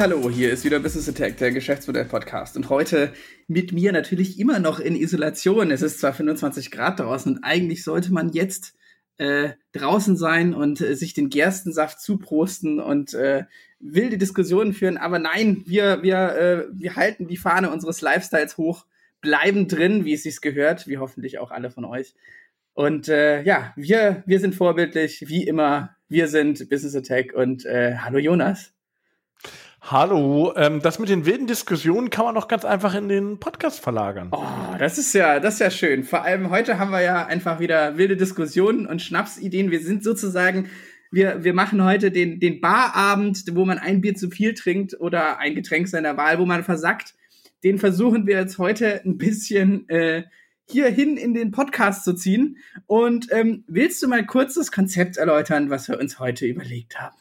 Hallo, hier ist wieder Business Attack, der Geschäftsmodell-Podcast. Und heute mit mir natürlich immer noch in Isolation. Es ist zwar 25 Grad draußen und eigentlich sollte man jetzt äh, draußen sein und äh, sich den Gerstensaft zuprosten und äh, wilde Diskussionen führen. Aber nein, wir, wir, äh, wir halten die Fahne unseres Lifestyles hoch, bleiben drin, wie es sich gehört, wie hoffentlich auch alle von euch. Und äh, ja, wir, wir sind vorbildlich, wie immer. Wir sind Business Attack und äh, hallo Jonas. Hallo, ähm, das mit den wilden Diskussionen kann man doch ganz einfach in den Podcast verlagern. Oh, das ist ja, das ist ja schön. Vor allem heute haben wir ja einfach wieder wilde Diskussionen und Schnapsideen. Wir sind sozusagen, wir, wir machen heute den, den Barabend, wo man ein Bier zu viel trinkt oder ein Getränk seiner Wahl, wo man versackt. Den versuchen wir jetzt heute ein bisschen äh, hierhin in den Podcast zu ziehen. Und ähm, willst du mal kurz das Konzept erläutern, was wir uns heute überlegt haben?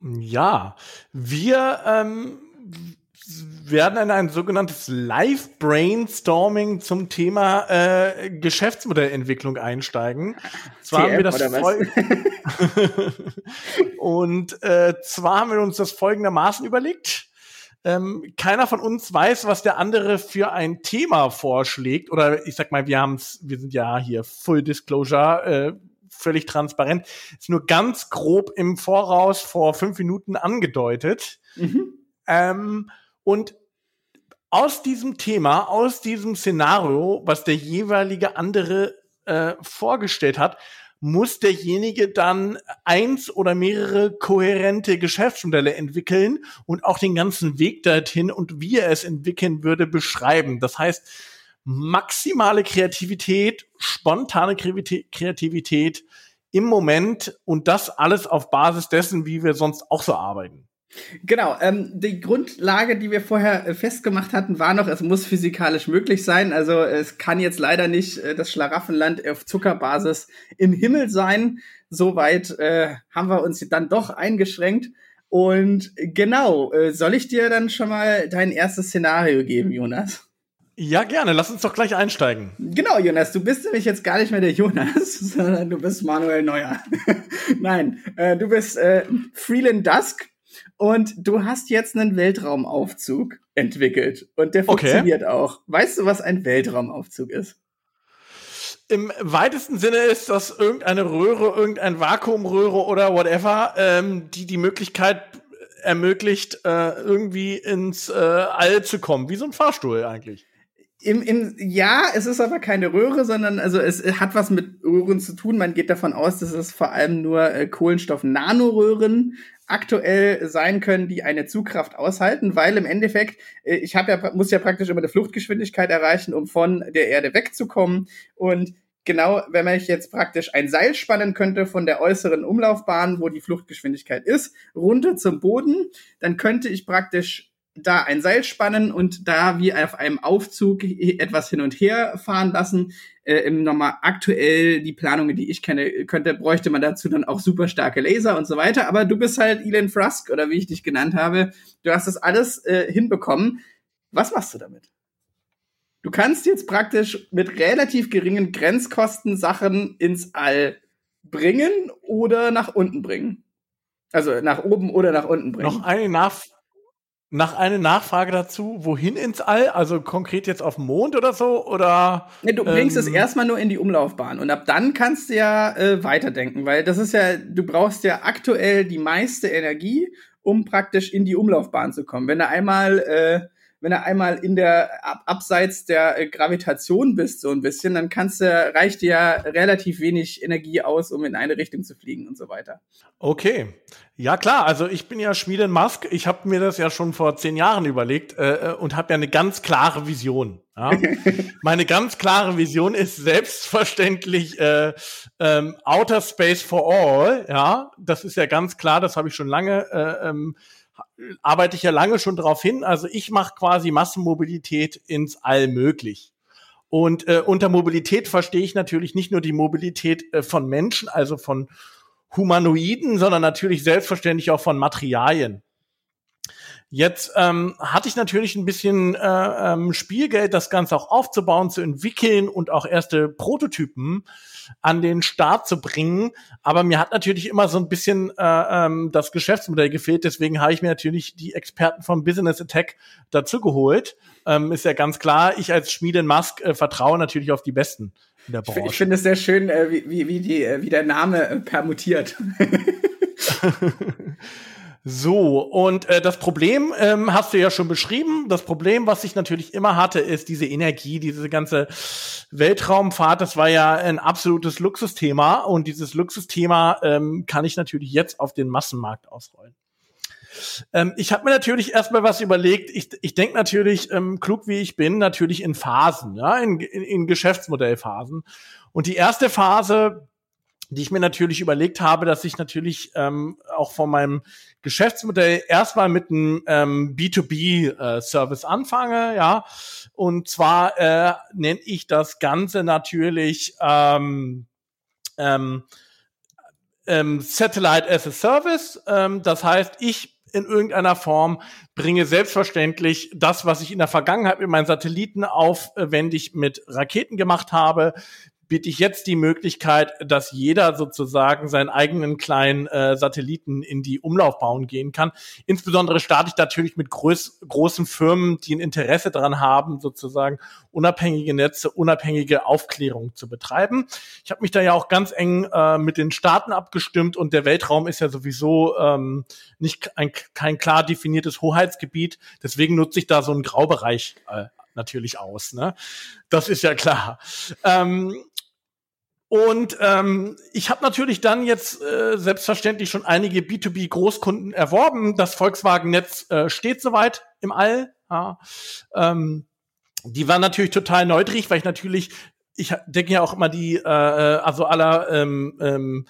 Ja, wir ähm, werden in ein sogenanntes Live-Brainstorming zum Thema äh, Geschäftsmodellentwicklung einsteigen. Zwar haben wir das und äh, zwar haben wir uns das folgendermaßen überlegt. Ähm, keiner von uns weiß, was der andere für ein Thema vorschlägt. Oder ich sag mal, wir haben's, wir sind ja hier Full Disclosure, äh, völlig transparent. Ist nur ganz grob im Voraus vor fünf Minuten angedeutet. Mhm. Ähm, und aus diesem Thema, aus diesem Szenario, was der jeweilige andere äh, vorgestellt hat, muss derjenige dann eins oder mehrere kohärente Geschäftsmodelle entwickeln und auch den ganzen Weg dorthin und wie er es entwickeln würde beschreiben. Das heißt, maximale Kreativität, spontane Kreativität im Moment und das alles auf Basis dessen, wie wir sonst auch so arbeiten. Genau, ähm, die Grundlage, die wir vorher äh, festgemacht hatten, war noch, es muss physikalisch möglich sein. Also es kann jetzt leider nicht äh, das Schlaraffenland auf Zuckerbasis im Himmel sein. Soweit äh, haben wir uns dann doch eingeschränkt. Und genau, äh, soll ich dir dann schon mal dein erstes Szenario geben, Jonas? Ja, gerne. Lass uns doch gleich einsteigen. Genau, Jonas. Du bist nämlich jetzt gar nicht mehr der Jonas, sondern du bist Manuel Neuer. Nein, äh, du bist äh, Freeland Dusk und du hast jetzt einen Weltraumaufzug entwickelt. Und der funktioniert okay. auch. Weißt du, was ein Weltraumaufzug ist? Im weitesten Sinne ist das irgendeine Röhre, irgendein Vakuumröhre oder whatever, ähm, die die Möglichkeit ermöglicht, äh, irgendwie ins äh, All zu kommen. Wie so ein Fahrstuhl eigentlich. Im, im, ja, es ist aber keine Röhre, sondern also es hat was mit Röhren zu tun. Man geht davon aus, dass es vor allem nur äh, Kohlenstoff-Nanoröhren aktuell sein können, die eine Zugkraft aushalten, weil im Endeffekt, äh, ich habe ja, muss ja praktisch immer eine Fluchtgeschwindigkeit erreichen, um von der Erde wegzukommen. Und genau, wenn man jetzt praktisch ein Seil spannen könnte von der äußeren Umlaufbahn, wo die Fluchtgeschwindigkeit ist, runter zum Boden, dann könnte ich praktisch da ein Seil spannen und da wie auf einem Aufzug etwas hin und her fahren lassen. Äh, Im normal aktuell die Planungen, die ich kenne, könnte, bräuchte man dazu dann auch super starke Laser und so weiter. Aber du bist halt Elon Frusk oder wie ich dich genannt habe. Du hast das alles äh, hinbekommen. Was machst du damit? Du kannst jetzt praktisch mit relativ geringen Grenzkosten Sachen ins All bringen oder nach unten bringen. Also nach oben oder nach unten bringen. Noch eine Nachfrage nach einer Nachfrage dazu, wohin ins All? Also konkret jetzt auf den Mond oder so? Oder? Nee, du bringst ähm, es erstmal nur in die Umlaufbahn und ab dann kannst du ja äh, weiterdenken, weil das ist ja, du brauchst ja aktuell die meiste Energie, um praktisch in die Umlaufbahn zu kommen. Wenn du einmal äh, wenn du einmal in der ab, abseits der äh, Gravitation bist so ein bisschen, dann kannst du reicht dir ja relativ wenig Energie aus, um in eine Richtung zu fliegen und so weiter. Okay, ja klar. Also ich bin ja Schmiede Musk. Ich habe mir das ja schon vor zehn Jahren überlegt äh, äh und habe ja eine ganz klare Vision. Ja? Meine ganz klare Vision ist selbstverständlich äh, ähm, Outer Space for All. Ja, das ist ja ganz klar. Das habe ich schon lange. Äh, ähm, arbeite ich ja lange schon darauf hin. Also ich mache quasi Massenmobilität ins All möglich. Und äh, unter Mobilität verstehe ich natürlich nicht nur die Mobilität äh, von Menschen, also von Humanoiden, sondern natürlich selbstverständlich auch von Materialien. Jetzt ähm, hatte ich natürlich ein bisschen äh, ähm, Spielgeld, das Ganze auch aufzubauen, zu entwickeln und auch erste Prototypen an den Start zu bringen. Aber mir hat natürlich immer so ein bisschen äh, ähm, das Geschäftsmodell gefehlt. Deswegen habe ich mir natürlich die Experten vom Business Attack dazu geholt. Ähm, ist ja ganz klar, ich als Schmiede Musk äh, vertraue natürlich auf die Besten in der Branche. Ich finde es sehr schön, äh, wie, wie, wie, die, äh, wie der Name äh, permutiert. So, und äh, das Problem ähm, hast du ja schon beschrieben. Das Problem, was ich natürlich immer hatte, ist diese Energie, diese ganze Weltraumfahrt. Das war ja ein absolutes Luxusthema. Und dieses Luxusthema ähm, kann ich natürlich jetzt auf den Massenmarkt ausrollen. Ähm, ich habe mir natürlich erstmal was überlegt. Ich, ich denke natürlich, ähm, klug wie ich bin, natürlich in Phasen, ja, in, in, in Geschäftsmodellphasen. Und die erste Phase, die ich mir natürlich überlegt habe, dass ich natürlich ähm, auch von meinem Geschäftsmodell erstmal mit einem ähm, B2B-Service äh, anfange, ja. Und zwar äh, nenne ich das Ganze natürlich ähm, ähm, ähm, Satellite as a Service. Ähm, das heißt, ich in irgendeiner Form bringe selbstverständlich das, was ich in der Vergangenheit mit meinen Satelliten aufwendig mit Raketen gemacht habe, biete ich jetzt die Möglichkeit, dass jeder sozusagen seinen eigenen kleinen äh, Satelliten in die Umlaufbahn gehen kann. Insbesondere starte ich natürlich mit groß, großen Firmen, die ein Interesse daran haben, sozusagen unabhängige Netze, unabhängige Aufklärung zu betreiben. Ich habe mich da ja auch ganz eng äh, mit den Staaten abgestimmt und der Weltraum ist ja sowieso ähm, nicht ein, kein klar definiertes Hoheitsgebiet. Deswegen nutze ich da so einen Graubereich äh, natürlich aus. Ne? Das ist ja klar. Ähm, und ähm, ich habe natürlich dann jetzt äh, selbstverständlich schon einige B2B-Großkunden erworben. Das Volkswagen-Netz äh, steht soweit im All. Ja. Ähm, die waren natürlich total neugierig, weil ich natürlich, ich denke ja auch immer die, äh, äh also aller ähm, ähm,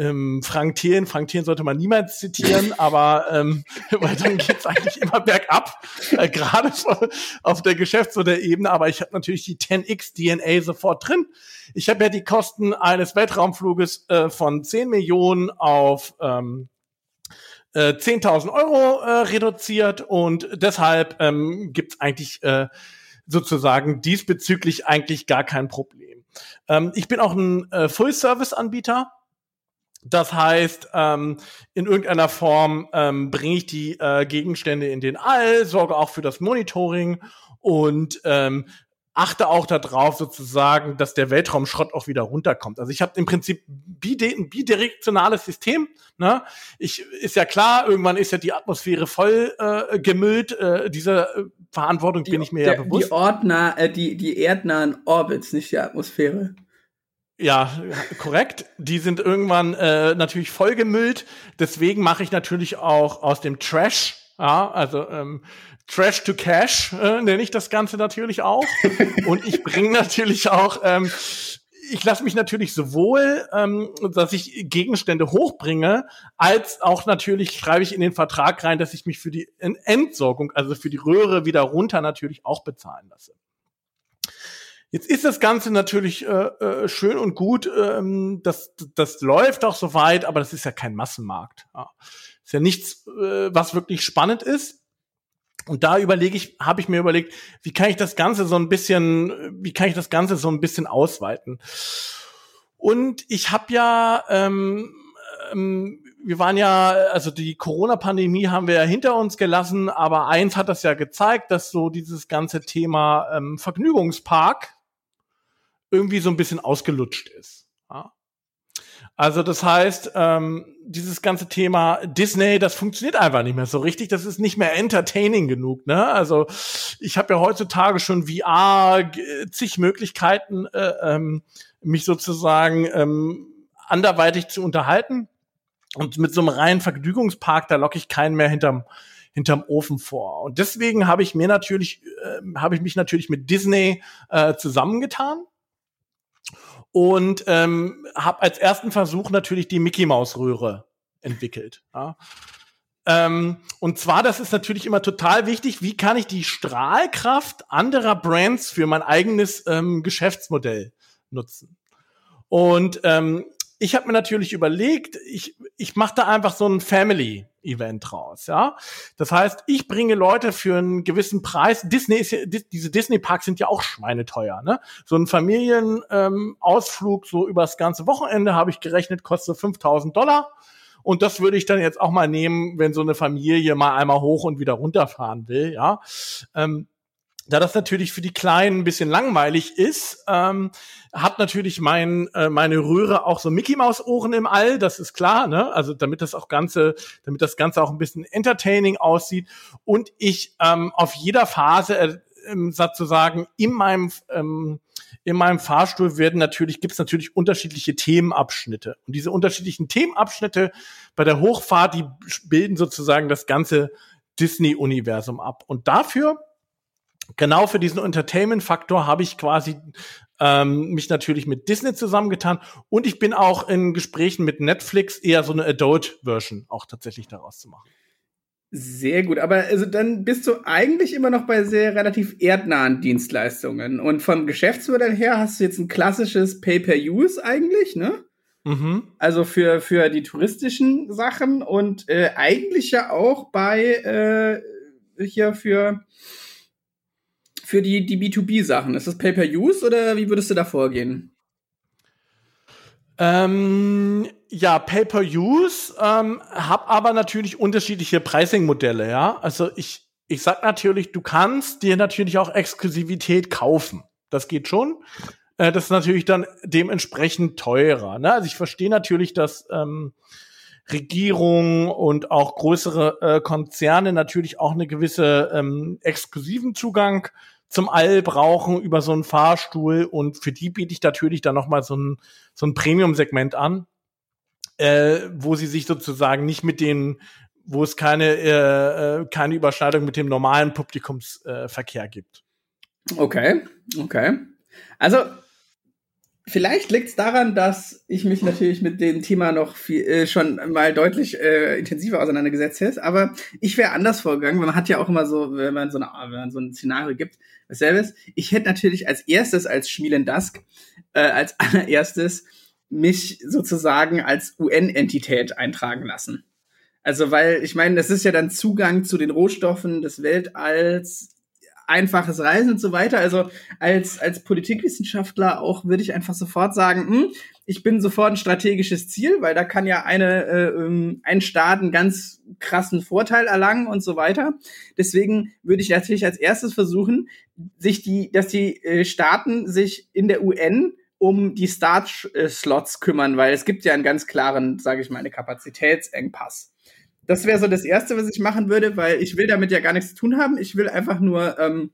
ähm, Frank Thelen. Frank Thelen sollte man niemals zitieren, aber ähm, weil dann geht's eigentlich immer bergab, äh, gerade auf der Geschäftsmodellebene. Aber ich habe natürlich die 10x DNA sofort drin. Ich habe ja die Kosten eines Weltraumfluges äh, von 10 Millionen auf ähm, äh, 10.000 Euro äh, reduziert und deshalb ähm, gibt eigentlich äh, sozusagen diesbezüglich eigentlich gar kein Problem. Ähm, ich bin auch ein äh, Full-Service-Anbieter. Das heißt, ähm, in irgendeiner Form ähm, bringe ich die äh, Gegenstände in den All, sorge auch für das Monitoring und ähm, achte auch darauf sozusagen, dass der Weltraumschrott auch wieder runterkommt. Also ich habe im Prinzip ein bidirektionales System. Ne? Ich ist ja klar, irgendwann ist ja die Atmosphäre voll äh, gemüllt. Äh, diese äh, Verantwortung die, bin ich mir der, ja bewusst. Die Ordner, äh, die die erdnahen Orbits, nicht die Atmosphäre. Ja, korrekt. Die sind irgendwann äh, natürlich vollgemüllt. Deswegen mache ich natürlich auch aus dem Trash, ja, also ähm, Trash to Cash äh, nenne ich das Ganze natürlich auch. Und ich bringe natürlich auch, ähm, ich lasse mich natürlich sowohl, ähm, dass ich Gegenstände hochbringe, als auch natürlich schreibe ich in den Vertrag rein, dass ich mich für die Entsorgung, also für die Röhre wieder runter natürlich auch bezahlen lasse. Jetzt ist das Ganze natürlich äh, äh, schön und gut, ähm, das, das läuft auch soweit, aber das ist ja kein Massenmarkt. Ja. Ist ja nichts, äh, was wirklich spannend ist. Und da überlege ich, habe ich mir überlegt, wie kann ich das Ganze so ein bisschen, wie kann ich das Ganze so ein bisschen ausweiten? Und ich habe ja, ähm, ähm, wir waren ja, also die Corona-Pandemie haben wir ja hinter uns gelassen, aber eins hat das ja gezeigt, dass so dieses ganze Thema ähm, Vergnügungspark irgendwie so ein bisschen ausgelutscht ist. Ja? Also das heißt, ähm, dieses ganze Thema Disney, das funktioniert einfach nicht mehr so richtig. Das ist nicht mehr entertaining genug. Ne? Also ich habe ja heutzutage schon VR, zig Möglichkeiten, äh, ähm, mich sozusagen ähm, anderweitig zu unterhalten. Und mit so einem reinen Vergnügungspark, da locke ich keinen mehr hinterm hinterm Ofen vor. Und deswegen habe ich mir natürlich, äh, habe ich mich natürlich mit Disney äh, zusammengetan und ähm, habe als ersten Versuch natürlich die Mickey Maus Röhre entwickelt. Ja. Ähm, und zwar, das ist natürlich immer total wichtig, wie kann ich die Strahlkraft anderer Brands für mein eigenes ähm, Geschäftsmodell nutzen? Und ähm, ich habe mir natürlich überlegt, ich, ich mache da einfach so ein Family-Event raus, ja. Das heißt, ich bringe Leute für einen gewissen Preis. Disney ist ja, diese Disney-Parks sind ja auch schweineteuer, ne? So ein Familienausflug ähm, so übers ganze Wochenende habe ich gerechnet, kostet 5000 Dollar. Und das würde ich dann jetzt auch mal nehmen, wenn so eine Familie mal einmal hoch und wieder runterfahren will, ja. Ähm, da das natürlich für die Kleinen ein bisschen langweilig ist, ähm, hat natürlich mein, äh, meine Röhre auch so Mickey Maus Ohren im All, das ist klar, ne? Also damit das auch ganze, damit das Ganze auch ein bisschen entertaining aussieht. Und ich ähm, auf jeder Phase äh, ähm, sozusagen in meinem ähm, in meinem Fahrstuhl werden natürlich gibt's natürlich unterschiedliche Themenabschnitte. Und diese unterschiedlichen Themenabschnitte bei der Hochfahrt die bilden sozusagen das ganze Disney Universum ab. Und dafür genau für diesen Entertainment-Faktor habe ich quasi ähm, mich natürlich mit Disney zusammengetan und ich bin auch in Gesprächen mit Netflix eher so eine Adult-Version auch tatsächlich daraus zu machen. Sehr gut, aber also dann bist du eigentlich immer noch bei sehr relativ erdnahen Dienstleistungen und vom Geschäftsmodell her hast du jetzt ein klassisches Pay-per-Use eigentlich, ne? Mhm. Also für, für die touristischen Sachen und äh, eigentlich ja auch bei äh, hier für für die, die B2B-Sachen? Ist das Pay-per-Use oder wie würdest du da vorgehen? Ähm, ja, Pay-per-Use, ähm, hab aber natürlich unterschiedliche Pricing-Modelle, ja. Also ich, ich sag natürlich, du kannst dir natürlich auch Exklusivität kaufen. Das geht schon. Äh, das ist natürlich dann dementsprechend teurer. Ne? Also ich verstehe natürlich, dass ähm, Regierungen und auch größere äh, Konzerne natürlich auch eine gewisse ähm, exklusiven Zugang zum All brauchen über so einen Fahrstuhl und für die biete ich natürlich dann nochmal so ein, so ein Premium-Segment an, äh, wo sie sich sozusagen nicht mit den, wo es keine, äh, äh keine Überschneidung mit dem normalen Publikumsverkehr äh, gibt. Okay, okay. Also Vielleicht liegt es daran, dass ich mich natürlich mit dem Thema noch viel, äh, schon mal deutlich äh, intensiver auseinandergesetzt habe. Aber ich wäre anders vorgegangen. Man hat ja auch immer so, wenn man so, eine, wenn man so ein Szenario gibt, dasselbe Ich hätte natürlich als erstes, als Schmielen Dusk, äh, als allererstes mich sozusagen als UN-Entität eintragen lassen. Also, weil ich meine, das ist ja dann Zugang zu den Rohstoffen des Weltalls, einfaches Reisen und so weiter. Also als, als Politikwissenschaftler auch würde ich einfach sofort sagen, hm, ich bin sofort ein strategisches Ziel, weil da kann ja eine, äh, ähm, ein Staat einen ganz krassen Vorteil erlangen und so weiter. Deswegen würde ich natürlich als erstes versuchen, sich die, dass die äh, Staaten sich in der UN um die Start-Slots kümmern, weil es gibt ja einen ganz klaren, sage ich mal, eine Kapazitätsengpass. Das wäre so das Erste, was ich machen würde, weil ich will damit ja gar nichts zu tun haben. Ich will einfach nur ähm,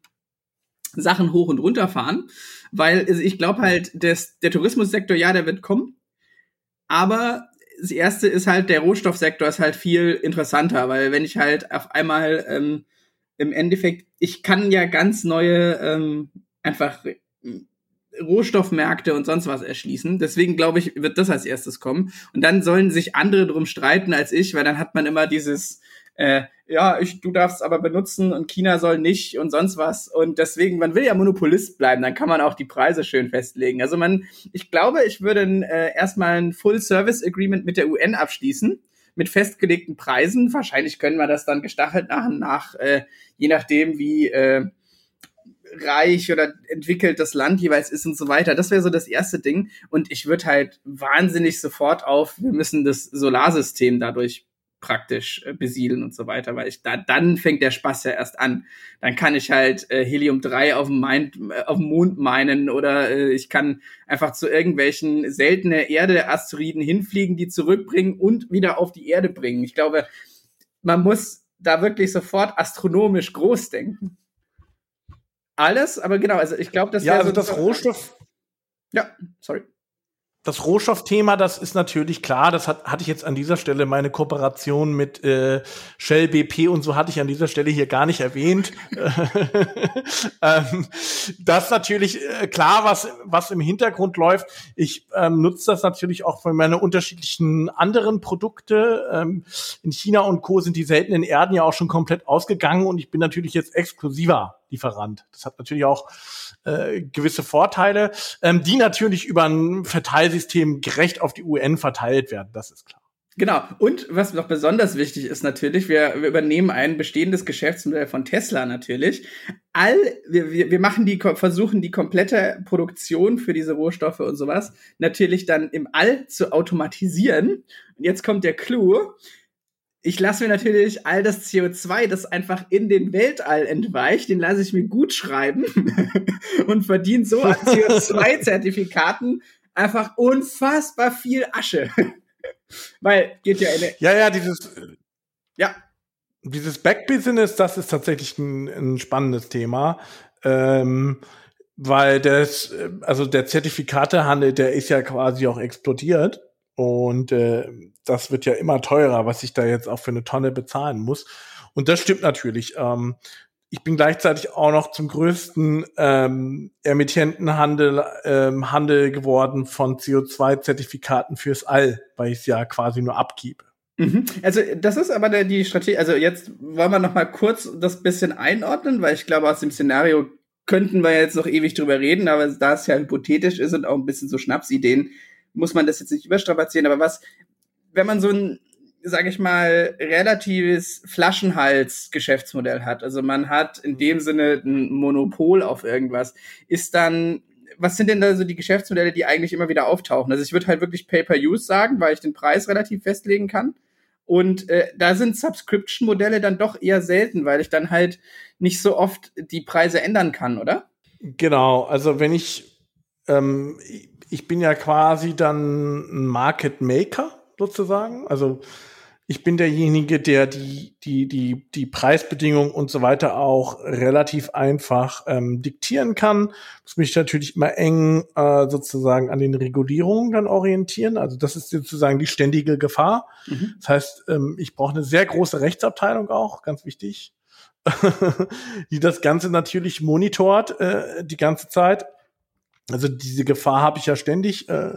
Sachen hoch und runter fahren, weil ich glaube halt, des, der Tourismussektor, ja, der wird kommen, aber das Erste ist halt, der Rohstoffsektor ist halt viel interessanter, weil wenn ich halt auf einmal ähm, im Endeffekt, ich kann ja ganz neue ähm, einfach Rohstoffmärkte und sonst was erschließen. Deswegen glaube ich, wird das als erstes kommen. Und dann sollen sich andere drum streiten als ich, weil dann hat man immer dieses, äh, ja, ich, du darfst aber benutzen und China soll nicht und sonst was. Und deswegen, man will ja Monopolist bleiben, dann kann man auch die Preise schön festlegen. Also man, ich glaube, ich würde äh, erstmal ein Full-Service-Agreement mit der UN abschließen mit festgelegten Preisen. Wahrscheinlich können wir das dann gestachelt nach und nach, äh, je nachdem, wie äh, reich oder entwickelt das Land jeweils ist und so weiter. Das wäre so das erste Ding. Und ich würde halt wahnsinnig sofort auf, wir müssen das Solarsystem dadurch praktisch äh, besiedeln und so weiter, weil ich da dann fängt der Spaß ja erst an. Dann kann ich halt äh, Helium 3 auf dem, Mind, äh, auf dem Mond meinen oder äh, ich kann einfach zu irgendwelchen seltene Erde Asteroiden hinfliegen, die zurückbringen und wieder auf die Erde bringen. Ich glaube, man muss da wirklich sofort astronomisch groß denken alles, aber genau, also ich glaube, das Ja, also so das Rohstoff. Ja, sorry. Das Rohstoffthema, das ist natürlich klar, das hat, hatte ich jetzt an dieser Stelle meine Kooperation mit äh, Shell BP und so hatte ich an dieser Stelle hier gar nicht erwähnt. ähm, das ist natürlich äh, klar, was, was im Hintergrund läuft. Ich ähm, nutze das natürlich auch für meine unterschiedlichen anderen Produkte. Ähm, in China und Co. sind die seltenen Erden ja auch schon komplett ausgegangen und ich bin natürlich jetzt exklusiver Lieferant. Das hat natürlich auch äh, gewisse Vorteile, ähm, die natürlich über ein Verteilsystem gerecht auf die UN verteilt werden, das ist klar. Genau. Und was noch besonders wichtig ist natürlich, wir, wir übernehmen ein bestehendes Geschäftsmodell von Tesla natürlich. All, wir, wir, machen die, versuchen die komplette Produktion für diese Rohstoffe und sowas natürlich dann im All zu automatisieren. Und jetzt kommt der Clou. Ich lasse mir natürlich all das CO2, das einfach in den Weltall entweicht, den lasse ich mir gut schreiben und verdiene so an CO2-Zertifikaten einfach unfassbar viel Asche. Weil geht ja in Ja, ja, dieses ja, dieses Back-Business, das ist tatsächlich ein, ein spannendes Thema. Ähm, weil das, also der Zertifikatehandel, der ist ja quasi auch explodiert. Und äh, das wird ja immer teurer, was ich da jetzt auch für eine Tonne bezahlen muss. Und das stimmt natürlich. Ähm, ich bin gleichzeitig auch noch zum größten ähm, Emittentenhandel ähm, Handel geworden von CO2-Zertifikaten fürs All, weil ich es ja quasi nur abgebe. Mhm. Also das ist aber der, die Strategie. Also jetzt wollen wir noch mal kurz das bisschen einordnen, weil ich glaube aus dem Szenario könnten wir jetzt noch ewig drüber reden, aber da es ja hypothetisch ist und auch ein bisschen so Schnapsideen, muss man das jetzt nicht überstrapazieren. Aber was, wenn man so ein sage ich mal, relatives Flaschenhals-Geschäftsmodell hat. Also man hat in mhm. dem Sinne ein Monopol auf irgendwas. Ist dann, was sind denn da so die Geschäftsmodelle, die eigentlich immer wieder auftauchen? Also ich würde halt wirklich Pay-per-Use sagen, weil ich den Preis relativ festlegen kann. Und äh, da sind Subscription-Modelle dann doch eher selten, weil ich dann halt nicht so oft die Preise ändern kann, oder? Genau, also wenn ich, ähm, ich bin ja quasi dann ein Market Maker sozusagen. Also ich bin derjenige, der die, die, die, die Preisbedingungen und so weiter auch relativ einfach ähm, diktieren kann. Muss mich natürlich immer eng äh, sozusagen an den Regulierungen dann orientieren. Also das ist sozusagen die ständige Gefahr. Mhm. Das heißt, ähm, ich brauche eine sehr große Rechtsabteilung auch, ganz wichtig, die das Ganze natürlich monitort äh, die ganze Zeit. Also diese Gefahr habe ich ja ständig äh,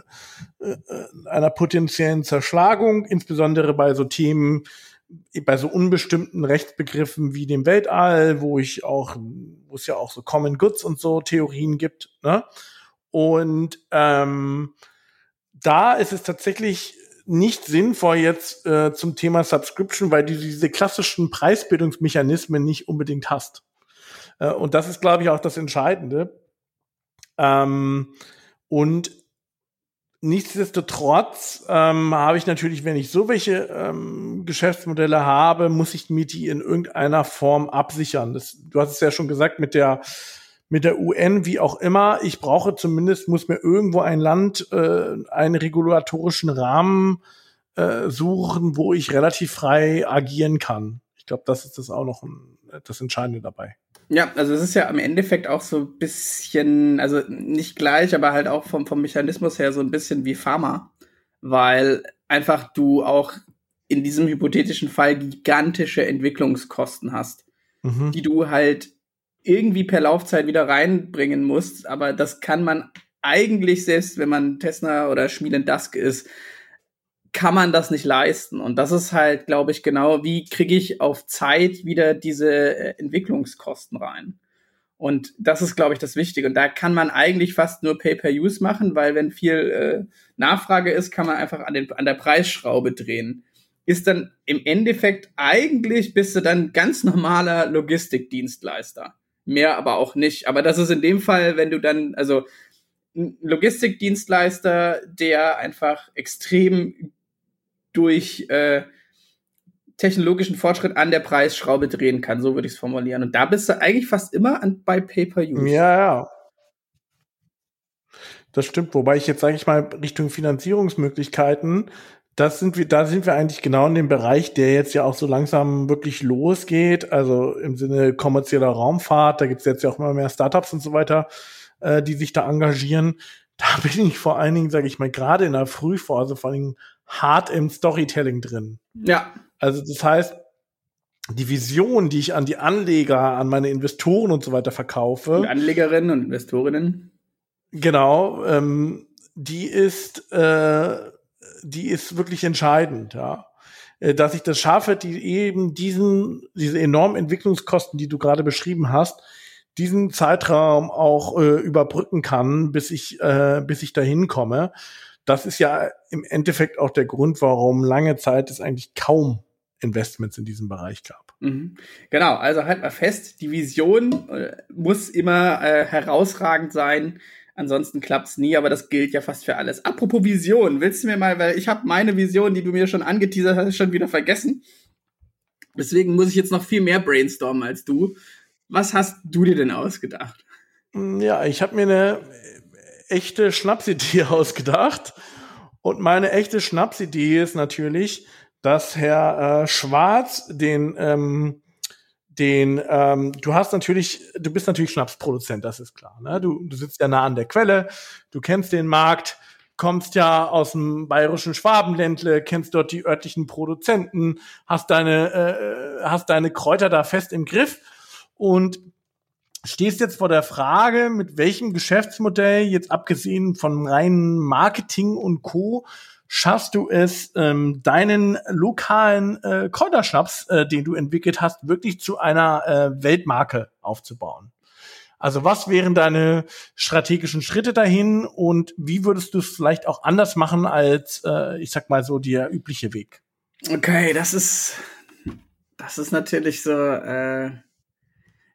äh, einer potenziellen Zerschlagung, insbesondere bei so Themen, bei so unbestimmten Rechtsbegriffen wie dem Weltall, wo ich auch, wo es ja auch so Common Goods und so Theorien gibt. Ne? Und ähm, da ist es tatsächlich nicht sinnvoll jetzt äh, zum Thema Subscription, weil du diese klassischen Preisbildungsmechanismen nicht unbedingt hast. Äh, und das ist, glaube ich, auch das Entscheidende ähm, und nichtsdestotrotz ähm, habe ich natürlich, wenn ich so welche ähm, Geschäftsmodelle habe, muss ich mir die in irgendeiner Form absichern. Das, du hast es ja schon gesagt mit der mit der UN, wie auch immer. Ich brauche zumindest, muss mir irgendwo ein Land äh, einen regulatorischen Rahmen äh, suchen, wo ich relativ frei agieren kann. Ich glaube, das ist das auch noch ein, das Entscheidende dabei. Ja, also es ist ja im Endeffekt auch so ein bisschen, also nicht gleich, aber halt auch vom, vom Mechanismus her so ein bisschen wie Pharma, weil einfach du auch in diesem hypothetischen Fall gigantische Entwicklungskosten hast, mhm. die du halt irgendwie per Laufzeit wieder reinbringen musst, aber das kann man eigentlich selbst, wenn man Tesla oder Schmieden Dusk ist, kann man das nicht leisten. Und das ist halt, glaube ich, genau, wie kriege ich auf Zeit wieder diese äh, Entwicklungskosten rein. Und das ist, glaube ich, das Wichtige. Und da kann man eigentlich fast nur Pay-per-Use machen, weil wenn viel äh, Nachfrage ist, kann man einfach an, den, an der Preisschraube drehen. Ist dann im Endeffekt eigentlich bist du dann ganz normaler Logistikdienstleister. Mehr aber auch nicht. Aber das ist in dem Fall, wenn du dann, also ein Logistikdienstleister, der einfach extrem durch äh, technologischen Fortschritt an der Preisschraube drehen kann, so würde ich es formulieren. Und da bist du eigentlich fast immer an, bei Pay-per-Use. Ja, ja. Das stimmt, wobei ich jetzt sage ich mal Richtung Finanzierungsmöglichkeiten, das sind wir, da sind wir eigentlich genau in dem Bereich, der jetzt ja auch so langsam wirklich losgeht. Also im Sinne kommerzieller Raumfahrt, da gibt es jetzt ja auch immer mehr Startups und so weiter, äh, die sich da engagieren. Da bin ich vor allen Dingen, sage ich mal, gerade in der Frühphase, vor allen Dingen hart im Storytelling drin. Ja. Also das heißt, die Vision, die ich an die Anleger, an meine Investoren und so weiter verkaufe. Und Anlegerinnen und Investorinnen. Genau, ähm, die ist, äh, die ist wirklich entscheidend, ja. Äh, dass ich das schaffe, die eben diesen, diese enormen Entwicklungskosten, die du gerade beschrieben hast, diesen Zeitraum auch äh, überbrücken kann, bis ich, äh, bis ich dahin komme. Das ist ja im Endeffekt auch der Grund, warum lange Zeit es eigentlich kaum Investments in diesem Bereich gab. Mhm. Genau, also halt mal fest, die Vision äh, muss immer äh, herausragend sein. Ansonsten klappt's nie, aber das gilt ja fast für alles. Apropos Vision, willst du mir mal, weil ich habe meine Vision, die du mir schon angeteasert hast, schon wieder vergessen. Deswegen muss ich jetzt noch viel mehr brainstormen als du. Was hast du dir denn ausgedacht? Mm, ja, ich habe mir eine echte Schnapsidee ausgedacht. Und meine echte Schnapsidee ist natürlich, dass Herr äh, Schwarz den ähm, den ähm, du hast natürlich du bist natürlich Schnapsproduzent das ist klar ne? du, du sitzt ja nah an der Quelle du kennst den Markt kommst ja aus dem bayerischen Schwabenländle kennst dort die örtlichen Produzenten hast deine äh, hast deine Kräuter da fest im Griff und stehst jetzt vor der Frage mit welchem Geschäftsmodell jetzt abgesehen von reinen Marketing und Co schaffst du es, ähm, deinen lokalen äh, Kräuterschnaps, äh, den du entwickelt hast, wirklich zu einer äh, Weltmarke aufzubauen? Also was wären deine strategischen Schritte dahin und wie würdest du es vielleicht auch anders machen als, äh, ich sag mal so, der übliche Weg? Okay, das ist, das ist natürlich so, äh,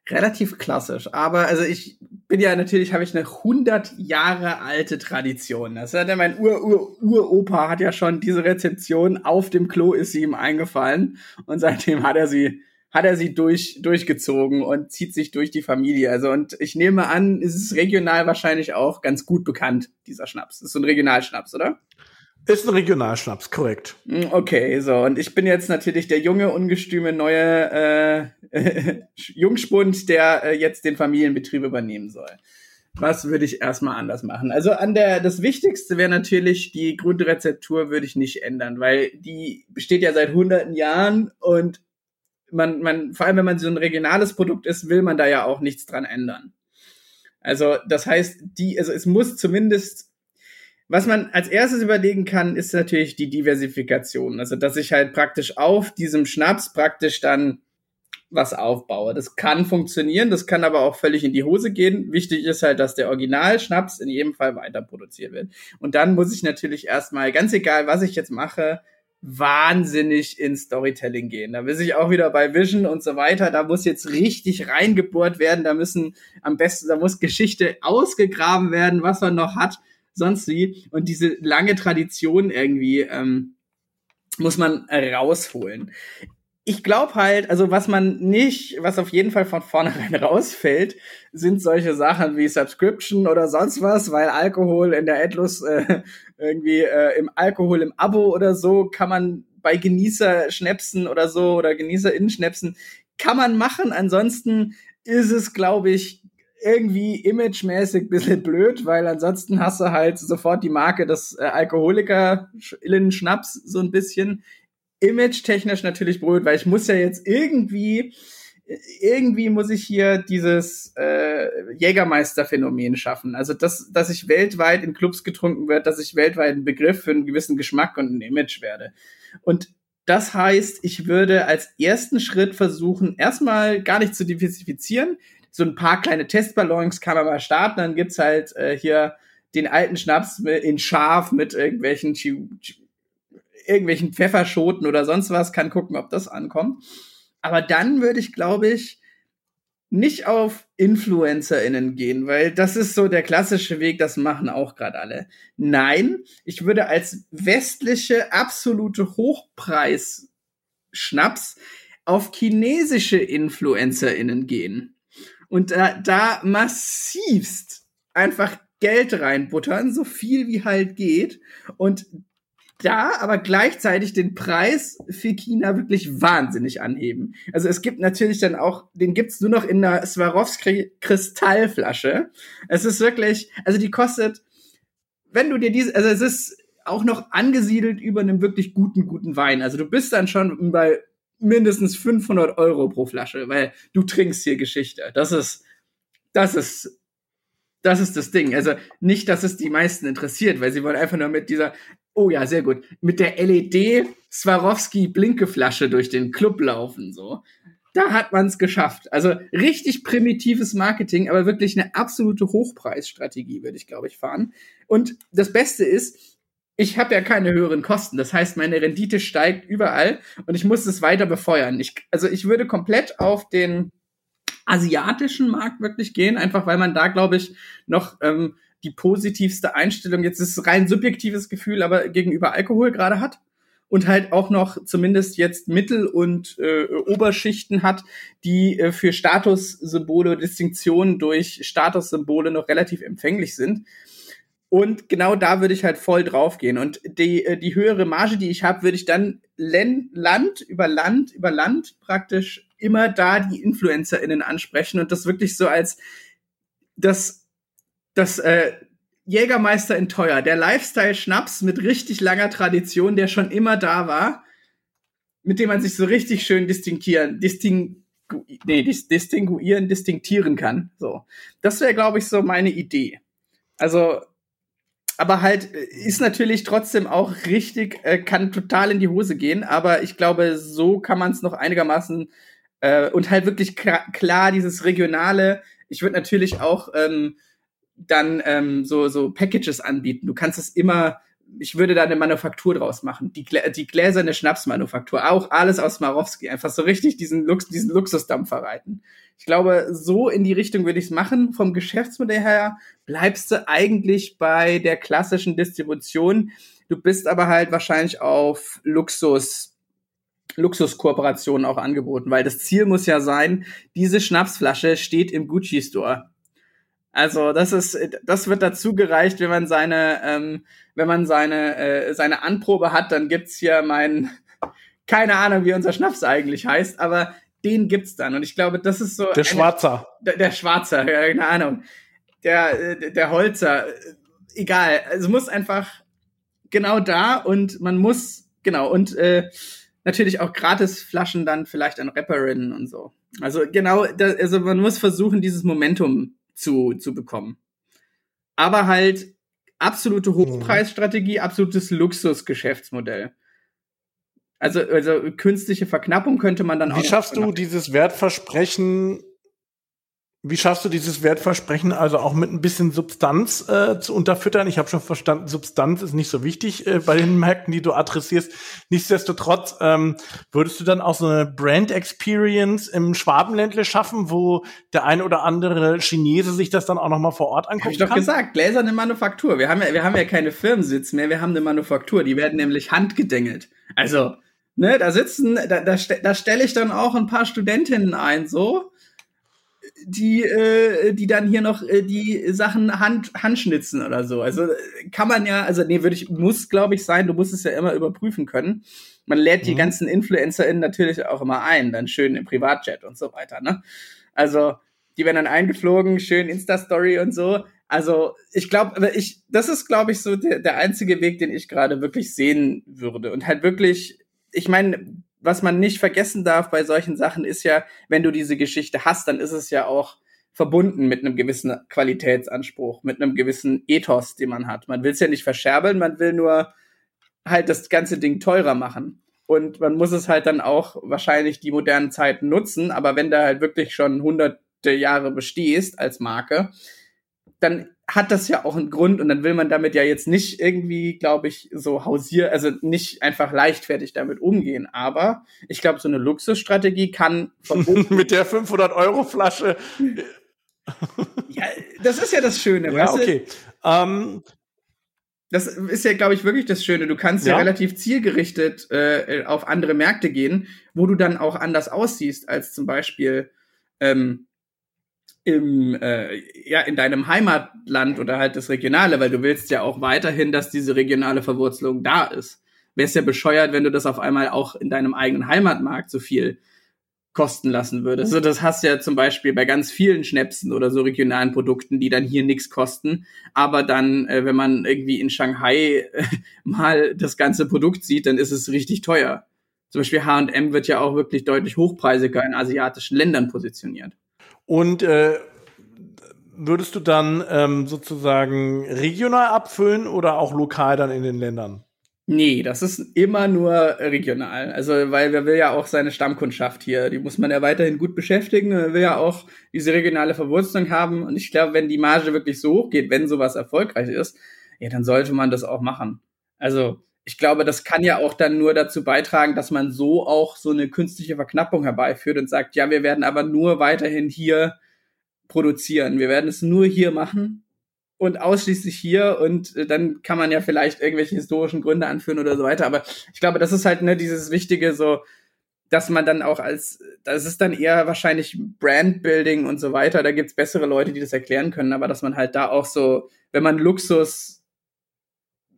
relativ klassisch. Aber also ich bin ja natürlich, habe ich eine 100 Jahre alte Tradition. Das hat ja mein Ur-Ur-Uropa hat ja schon diese Rezeption auf dem Klo ist sie ihm eingefallen und seitdem hat er sie hat er sie durch durchgezogen und zieht sich durch die Familie. Also und ich nehme an, ist es regional wahrscheinlich auch ganz gut bekannt dieser Schnaps. Das ist so ein Regionalschnaps, oder? Ist ein Regionalschnaps, korrekt. Hm, okay, so. Und ich bin jetzt natürlich der junge, ungestüme, neue äh, Jungspund, der äh, jetzt den Familienbetrieb übernehmen soll. Was würde ich erstmal anders machen? Also an der, das Wichtigste wäre natürlich, die Grundrezeptur würde ich nicht ändern, weil die besteht ja seit hunderten Jahren und man, man, vor allem wenn man so ein regionales Produkt ist, will man da ja auch nichts dran ändern. Also, das heißt, die, also es muss zumindest was man als erstes überlegen kann, ist natürlich die Diversifikation. Also, dass ich halt praktisch auf diesem Schnaps praktisch dann was aufbaue. Das kann funktionieren, das kann aber auch völlig in die Hose gehen. Wichtig ist halt, dass der Originalschnaps in jedem Fall weiter produziert wird. Und dann muss ich natürlich erstmal, ganz egal, was ich jetzt mache, wahnsinnig in Storytelling gehen. Da will ich auch wieder bei Vision und so weiter. Da muss jetzt richtig reingebohrt werden. Da müssen am besten, da muss Geschichte ausgegraben werden, was man noch hat sonst wie. Und diese lange Tradition irgendwie ähm, muss man rausholen. Ich glaube halt, also was man nicht, was auf jeden Fall von vornherein rausfällt, sind solche Sachen wie Subscription oder sonst was, weil Alkohol in der Atlas äh, irgendwie äh, im Alkohol im Abo oder so kann man bei Genießer Schnäpsen oder so oder GenießerInnen Schnäpsen kann man machen. Ansonsten ist es, glaube ich, irgendwie imagemäßig bisschen blöd, weil ansonsten hast du halt sofort die Marke des äh, Alkoholiker-Schnaps so ein bisschen. Image-technisch natürlich blöd, weil ich muss ja jetzt irgendwie irgendwie muss ich hier dieses äh, Jägermeister-Phänomen schaffen. Also, dass, dass ich weltweit in Clubs getrunken wird, dass ich weltweit ein Begriff für einen gewissen Geschmack und ein Image werde. Und das heißt, ich würde als ersten Schritt versuchen, erstmal gar nicht zu diversifizieren, so ein paar kleine Testballons kann man mal starten. Dann gibt's halt äh, hier den alten Schnaps in scharf mit irgendwelchen irgendwelchen Pfefferschoten oder sonst was, kann gucken, ob das ankommt. Aber dann würde ich, glaube ich, nicht auf InfluencerInnen gehen, weil das ist so der klassische Weg, das machen auch gerade alle. Nein, ich würde als westliche absolute Hochpreis-Schnaps auf chinesische InfluencerInnen gehen und da, da massivst einfach Geld reinbuttern, so viel wie halt geht. Und da aber gleichzeitig den Preis für China wirklich wahnsinnig anheben. Also es gibt natürlich dann auch, den gibt's nur noch in einer Swarovski Kristallflasche. Es ist wirklich, also die kostet, wenn du dir diese, also es ist auch noch angesiedelt über einem wirklich guten, guten Wein. Also du bist dann schon bei mindestens 500 Euro pro Flasche, weil du trinkst hier Geschichte. Das ist, das ist, das ist das Ding. Also nicht, dass es die meisten interessiert, weil sie wollen einfach nur mit dieser, oh ja, sehr gut, mit der LED Swarovski Blinkeflasche durch den Club laufen, so. da hat man es geschafft. Also richtig primitives Marketing, aber wirklich eine absolute Hochpreisstrategie, würde ich, glaube ich, fahren. Und das Beste ist, ich habe ja keine höheren Kosten. Das heißt, meine Rendite steigt überall und ich muss es weiter befeuern. Ich, also ich würde komplett auf den asiatischen Markt wirklich gehen, einfach weil man da, glaube ich, noch ähm, die positivste Einstellung, jetzt ist es rein subjektives Gefühl, aber gegenüber Alkohol gerade hat und halt auch noch zumindest jetzt Mittel- und äh, Oberschichten hat, die äh, für Statussymbole, Distinktionen durch Statussymbole noch relativ empfänglich sind. Und genau da würde ich halt voll draufgehen. Und die, äh, die höhere Marge, die ich habe, würde ich dann Land über Land über Land praktisch immer da die InfluencerInnen ansprechen und das wirklich so als das, das äh, Jägermeister in teuer, der Lifestyle-Schnaps mit richtig langer Tradition, der schon immer da war, mit dem man sich so richtig schön distinguieren, distingu nee, dis distinguieren, distinktieren kann. So. Das wäre, glaube ich, so meine Idee. Also, aber halt äh, ist natürlich trotzdem auch richtig, äh, kann total in die Hose gehen, aber ich glaube, so kann man es noch einigermaßen äh, und halt wirklich klar dieses regionale. Ich würde natürlich auch ähm, dann ähm, so, so Packages anbieten. Du kannst es immer, ich würde da eine Manufaktur draus machen. Die, Glä die gläserne Schnapsmanufaktur. Auch alles aus Marowski. Einfach so richtig diesen, Lux diesen Luxusdampfer reiten. Ich glaube, so in die Richtung würde ich es machen. Vom Geschäftsmodell her bleibst du eigentlich bei der klassischen Distribution. Du bist aber halt wahrscheinlich auf Luxus Luxuskooperationen auch angeboten, weil das Ziel muss ja sein, diese Schnapsflasche steht im Gucci Store. Also das ist, das wird dazu gereicht, wenn man seine, ähm, wenn man seine, äh, seine Anprobe hat, dann gibt's hier mein, keine Ahnung, wie unser Schnaps eigentlich heißt, aber den gibt's dann. Und ich glaube, das ist so. Der Schwarzer. Der, der Schwarzer, ja, keine Ahnung. Der, äh, der Holzer, egal. Also muss einfach genau da und man muss, genau, und äh, natürlich auch Gratisflaschen dann vielleicht an Rapperinnen und so. Also genau, da, also man muss versuchen, dieses Momentum zu, zu bekommen. Aber halt absolute mhm. Hochpreisstrategie, absolutes Luxusgeschäftsmodell. Also, also künstliche Verknappung könnte man dann Wie auch. Wie schaffst du dieses Wertversprechen wie schaffst du dieses Wertversprechen also auch mit ein bisschen Substanz äh, zu unterfüttern? Ich habe schon verstanden, Substanz ist nicht so wichtig äh, bei den Märkten, die du adressierst. Nichtsdestotrotz ähm, würdest du dann auch so eine Brand Experience im Schwabenländle schaffen, wo der ein oder andere Chinese sich das dann auch noch mal vor Ort angucken hab ich doch kann? gesagt, gläserne Manufaktur. Wir haben ja, wir haben ja keine Firmensitz mehr, wir haben eine Manufaktur. Die werden nämlich handgedengelt. Also ne, da sitzen, da, da, da stelle ich dann auch ein paar Studentinnen ein, so die, äh, die dann hier noch äh, die Sachen hand, handschnitzen oder so. Also äh, kann man ja, also nee, würde ich, muss, glaube ich, sein, du musst es ja immer überprüfen können. Man lädt mhm. die ganzen InfluencerInnen natürlich auch immer ein, dann schön im Privatjet und so weiter, ne? Also, die werden dann eingeflogen, schön Insta-Story und so. Also, ich glaube, ich, das ist, glaube ich, so der, der einzige Weg, den ich gerade wirklich sehen würde. Und halt wirklich, ich meine, was man nicht vergessen darf bei solchen Sachen ist ja, wenn du diese Geschichte hast, dann ist es ja auch verbunden mit einem gewissen Qualitätsanspruch, mit einem gewissen Ethos, den man hat. Man will es ja nicht verscherbeln, man will nur halt das ganze Ding teurer machen. Und man muss es halt dann auch wahrscheinlich die modernen Zeiten nutzen, aber wenn da halt wirklich schon hunderte Jahre bestehst als Marke, dann hat das ja auch einen Grund und dann will man damit ja jetzt nicht irgendwie, glaube ich, so hausier, also nicht einfach leichtfertig damit umgehen. Aber ich glaube, so eine Luxusstrategie kann mit der 500 Euro Flasche. ja, das ist ja das Schöne. Ja, okay. Ähm, das ist ja, glaube ich, wirklich das Schöne. Du kannst ja, ja relativ zielgerichtet äh, auf andere Märkte gehen, wo du dann auch anders aussiehst als zum Beispiel ähm, im, äh, ja, in deinem Heimatland oder halt das Regionale, weil du willst ja auch weiterhin, dass diese regionale Verwurzelung da ist. Wär's ja bescheuert, wenn du das auf einmal auch in deinem eigenen Heimatmarkt so viel kosten lassen würdest. Also das hast du ja zum Beispiel bei ganz vielen Schnäpsen oder so regionalen Produkten, die dann hier nichts kosten, aber dann, äh, wenn man irgendwie in Shanghai äh, mal das ganze Produkt sieht, dann ist es richtig teuer. Zum Beispiel H&M wird ja auch wirklich deutlich hochpreisiger in asiatischen Ländern positioniert. Und äh, würdest du dann ähm, sozusagen regional abfüllen oder auch lokal dann in den Ländern? Nee, das ist immer nur regional. Also, weil wir will ja auch seine Stammkundschaft hier, die muss man ja weiterhin gut beschäftigen. Man will ja auch diese regionale Verwurzelung haben. Und ich glaube, wenn die Marge wirklich so hoch geht, wenn sowas erfolgreich ist, ja, dann sollte man das auch machen. Also, ich glaube, das kann ja auch dann nur dazu beitragen, dass man so auch so eine künstliche Verknappung herbeiführt und sagt, ja, wir werden aber nur weiterhin hier produzieren. Wir werden es nur hier machen und ausschließlich hier und äh, dann kann man ja vielleicht irgendwelche historischen Gründe anführen oder so weiter. Aber ich glaube, das ist halt ne, dieses Wichtige, so, dass man dann auch als, das ist dann eher wahrscheinlich Brandbuilding und so weiter. Da gibt's bessere Leute, die das erklären können, aber dass man halt da auch so, wenn man Luxus,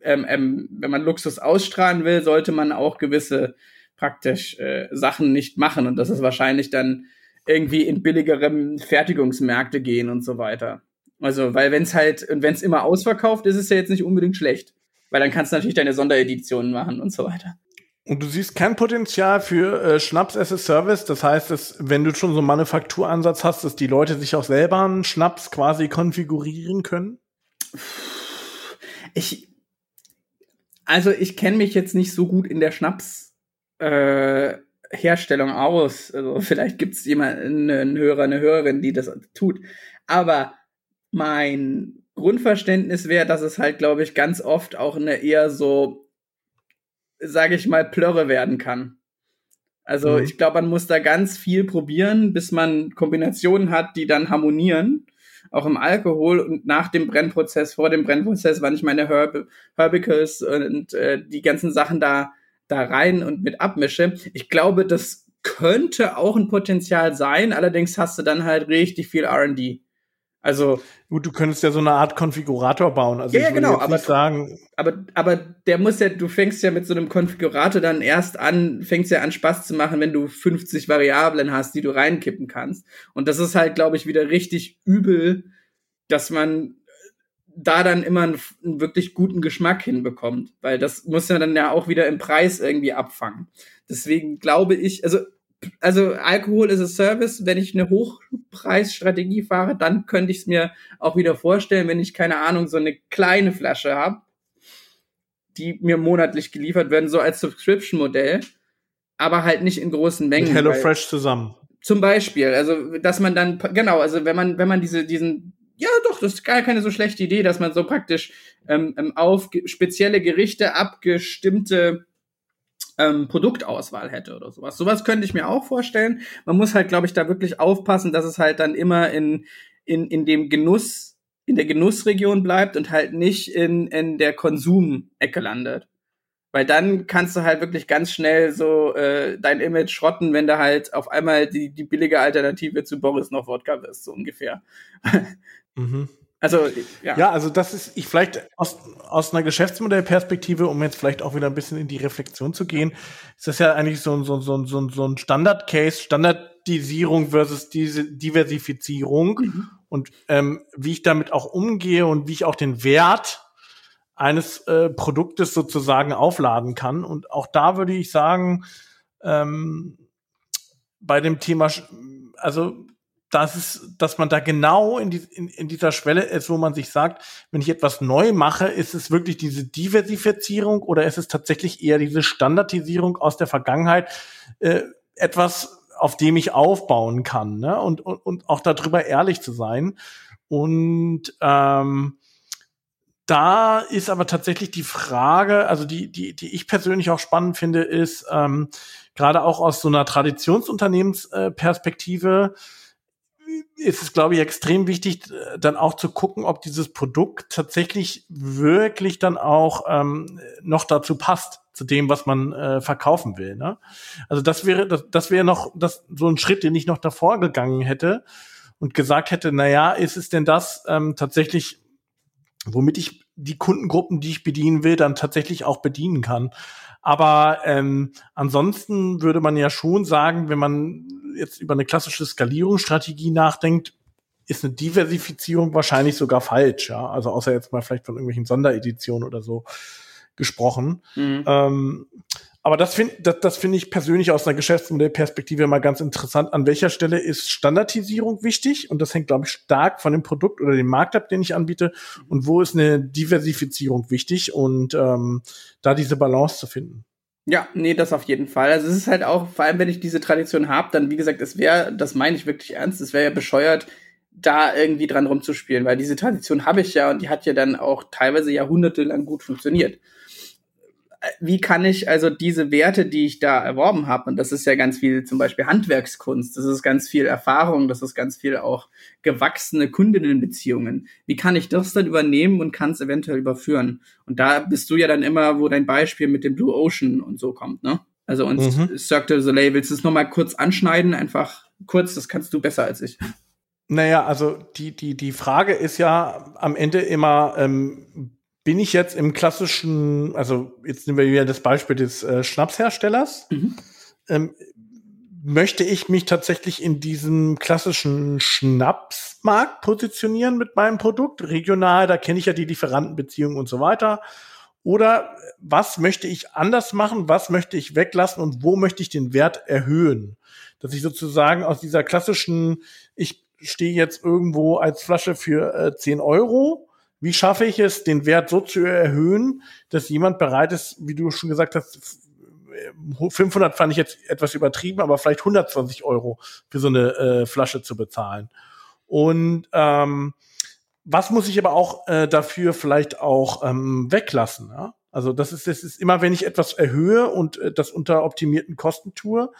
ähm, ähm, wenn man Luxus ausstrahlen will, sollte man auch gewisse praktisch äh, Sachen nicht machen. Und das ist wahrscheinlich dann irgendwie in billigeren Fertigungsmärkte gehen und so weiter. Also, weil wenn es halt, und wenn es immer ausverkauft, ist es ja jetzt nicht unbedingt schlecht. Weil dann kannst du natürlich deine Sondereditionen machen und so weiter. Und du siehst kein Potenzial für äh, Schnaps as a Service. Das heißt, dass, wenn du schon so einen Manufakturansatz hast, dass die Leute sich auch selber einen Schnaps quasi konfigurieren können? Ich, also ich kenne mich jetzt nicht so gut in der Schnaps äh, Herstellung aus. Also vielleicht gibt es jemanden, einen Hörer, eine Hörerin, die das tut. Aber mein Grundverständnis wäre, dass es halt, glaube ich, ganz oft auch eine eher so, sage ich mal, Plörre werden kann. Also mhm. ich glaube, man muss da ganz viel probieren, bis man Kombinationen hat, die dann harmonieren. Auch im Alkohol und nach dem Brennprozess, vor dem Brennprozess, wann ich meine Herb Herbicals und äh, die ganzen Sachen da, da rein und mit abmische. Ich glaube, das könnte auch ein Potenzial sein. Allerdings hast du dann halt richtig viel R&D. Also gut, du könntest ja so eine Art Konfigurator bauen. Also ja, ja genau, aber sagen, aber aber der muss ja, du fängst ja mit so einem Konfigurator dann erst an, fängst ja an Spaß zu machen, wenn du 50 Variablen hast, die du reinkippen kannst. Und das ist halt, glaube ich, wieder richtig übel, dass man da dann immer einen, einen wirklich guten Geschmack hinbekommt, weil das muss ja dann ja auch wieder im Preis irgendwie abfangen. Deswegen glaube ich, also also Alkohol ist a Service. Wenn ich eine Hochpreisstrategie fahre, dann könnte ich es mir auch wieder vorstellen, wenn ich keine Ahnung so eine kleine Flasche habe, die mir monatlich geliefert werden, so als Subscription-Modell, aber halt nicht in großen Mengen. Mit HelloFresh zusammen. Zum Beispiel, also dass man dann genau, also wenn man wenn man diese diesen ja, doch, das ist gar keine so schlechte Idee, dass man so praktisch ähm, ähm auf spezielle Gerichte abgestimmte ähm, Produktauswahl hätte oder sowas. Sowas könnte ich mir auch vorstellen. Man muss halt, glaube ich, da wirklich aufpassen, dass es halt dann immer in, in, in dem Genuss, in der Genussregion bleibt und halt nicht in, in der Konsumecke landet. Weil dann kannst du halt wirklich ganz schnell so äh, dein Image schrotten, wenn du halt auf einmal die, die billige Alternative zu Boris noch Wodka bist, so ungefähr. Mhm. Also, ja. Ja, also das ist, ich vielleicht aus, aus einer Geschäftsmodellperspektive, um jetzt vielleicht auch wieder ein bisschen in die Reflexion zu gehen, ist das ja eigentlich so, so, so, so, so ein Standard-Case, Standardisierung versus diese Diversifizierung mhm. und ähm, wie ich damit auch umgehe und wie ich auch den Wert eines äh, Produktes sozusagen aufladen kann. Und auch da würde ich sagen, ähm, bei dem Thema, also dass, es, dass man da genau in, die, in, in dieser Schwelle ist, wo man sich sagt, wenn ich etwas neu mache, ist es wirklich diese Diversifizierung oder ist es tatsächlich eher diese Standardisierung aus der Vergangenheit, äh, etwas, auf dem ich aufbauen kann ne? und, und, und auch darüber ehrlich zu sein. Und ähm, da ist aber tatsächlich die Frage, also die, die, die ich persönlich auch spannend finde, ist ähm, gerade auch aus so einer Traditionsunternehmensperspektive, äh, ist es, glaube ich, extrem wichtig, dann auch zu gucken, ob dieses Produkt tatsächlich wirklich dann auch ähm, noch dazu passt, zu dem, was man äh, verkaufen will. Ne? Also das wäre, das, das wäre noch das, so ein Schritt, den ich noch davor gegangen hätte und gesagt hätte, na ja, ist es denn das ähm, tatsächlich, womit ich die Kundengruppen, die ich bedienen will, dann tatsächlich auch bedienen kann. Aber ähm, ansonsten würde man ja schon sagen, wenn man jetzt über eine klassische Skalierungsstrategie nachdenkt, ist eine Diversifizierung wahrscheinlich sogar falsch, ja. Also außer jetzt mal vielleicht von irgendwelchen Sondereditionen oder so gesprochen. Mhm. Ähm, Aber das finde das, das finde ich persönlich aus einer Geschäftsmodellperspektive mal ganz interessant. An welcher Stelle ist Standardisierung wichtig? Und das hängt, glaube ich, stark von dem Produkt oder dem Markt ab, den ich anbiete. Und wo ist eine Diversifizierung wichtig? Und ähm, da diese Balance zu finden. Ja, nee, das auf jeden Fall. Also es ist halt auch, vor allem wenn ich diese Tradition habe, dann wie gesagt, es wäre, das meine ich wirklich ernst, es wäre ja bescheuert, da irgendwie dran rumzuspielen, weil diese Tradition habe ich ja und die hat ja dann auch teilweise jahrhundertelang gut funktioniert wie kann ich also diese Werte, die ich da erworben habe, und das ist ja ganz viel zum Beispiel Handwerkskunst, das ist ganz viel Erfahrung, das ist ganz viel auch gewachsene Kundinnenbeziehungen. Wie kann ich das dann übernehmen und kann es eventuell überführen? Und da bist du ja dann immer, wo dein Beispiel mit dem Blue Ocean und so kommt, ne? Also und mhm. Cirque du Soleil, willst du es nochmal kurz anschneiden? Einfach kurz, das kannst du besser als ich. Naja, also die, die, die Frage ist ja am Ende immer, ähm, bin ich jetzt im klassischen, also jetzt nehmen wir wieder das Beispiel des äh, Schnapsherstellers. Mhm. Ähm, möchte ich mich tatsächlich in diesem klassischen Schnapsmarkt positionieren mit meinem Produkt, regional, da kenne ich ja die Lieferantenbeziehungen und so weiter. Oder was möchte ich anders machen, was möchte ich weglassen und wo möchte ich den Wert erhöhen? Dass ich sozusagen aus dieser klassischen, ich stehe jetzt irgendwo als Flasche für äh, 10 Euro wie schaffe ich es, den Wert so zu erhöhen, dass jemand bereit ist, wie du schon gesagt hast, 500 fand ich jetzt etwas übertrieben, aber vielleicht 120 Euro für so eine äh, Flasche zu bezahlen. Und ähm, was muss ich aber auch äh, dafür vielleicht auch ähm, weglassen? Ja? Also das ist, das ist immer, wenn ich etwas erhöhe und äh, das unter optimierten Kosten tue,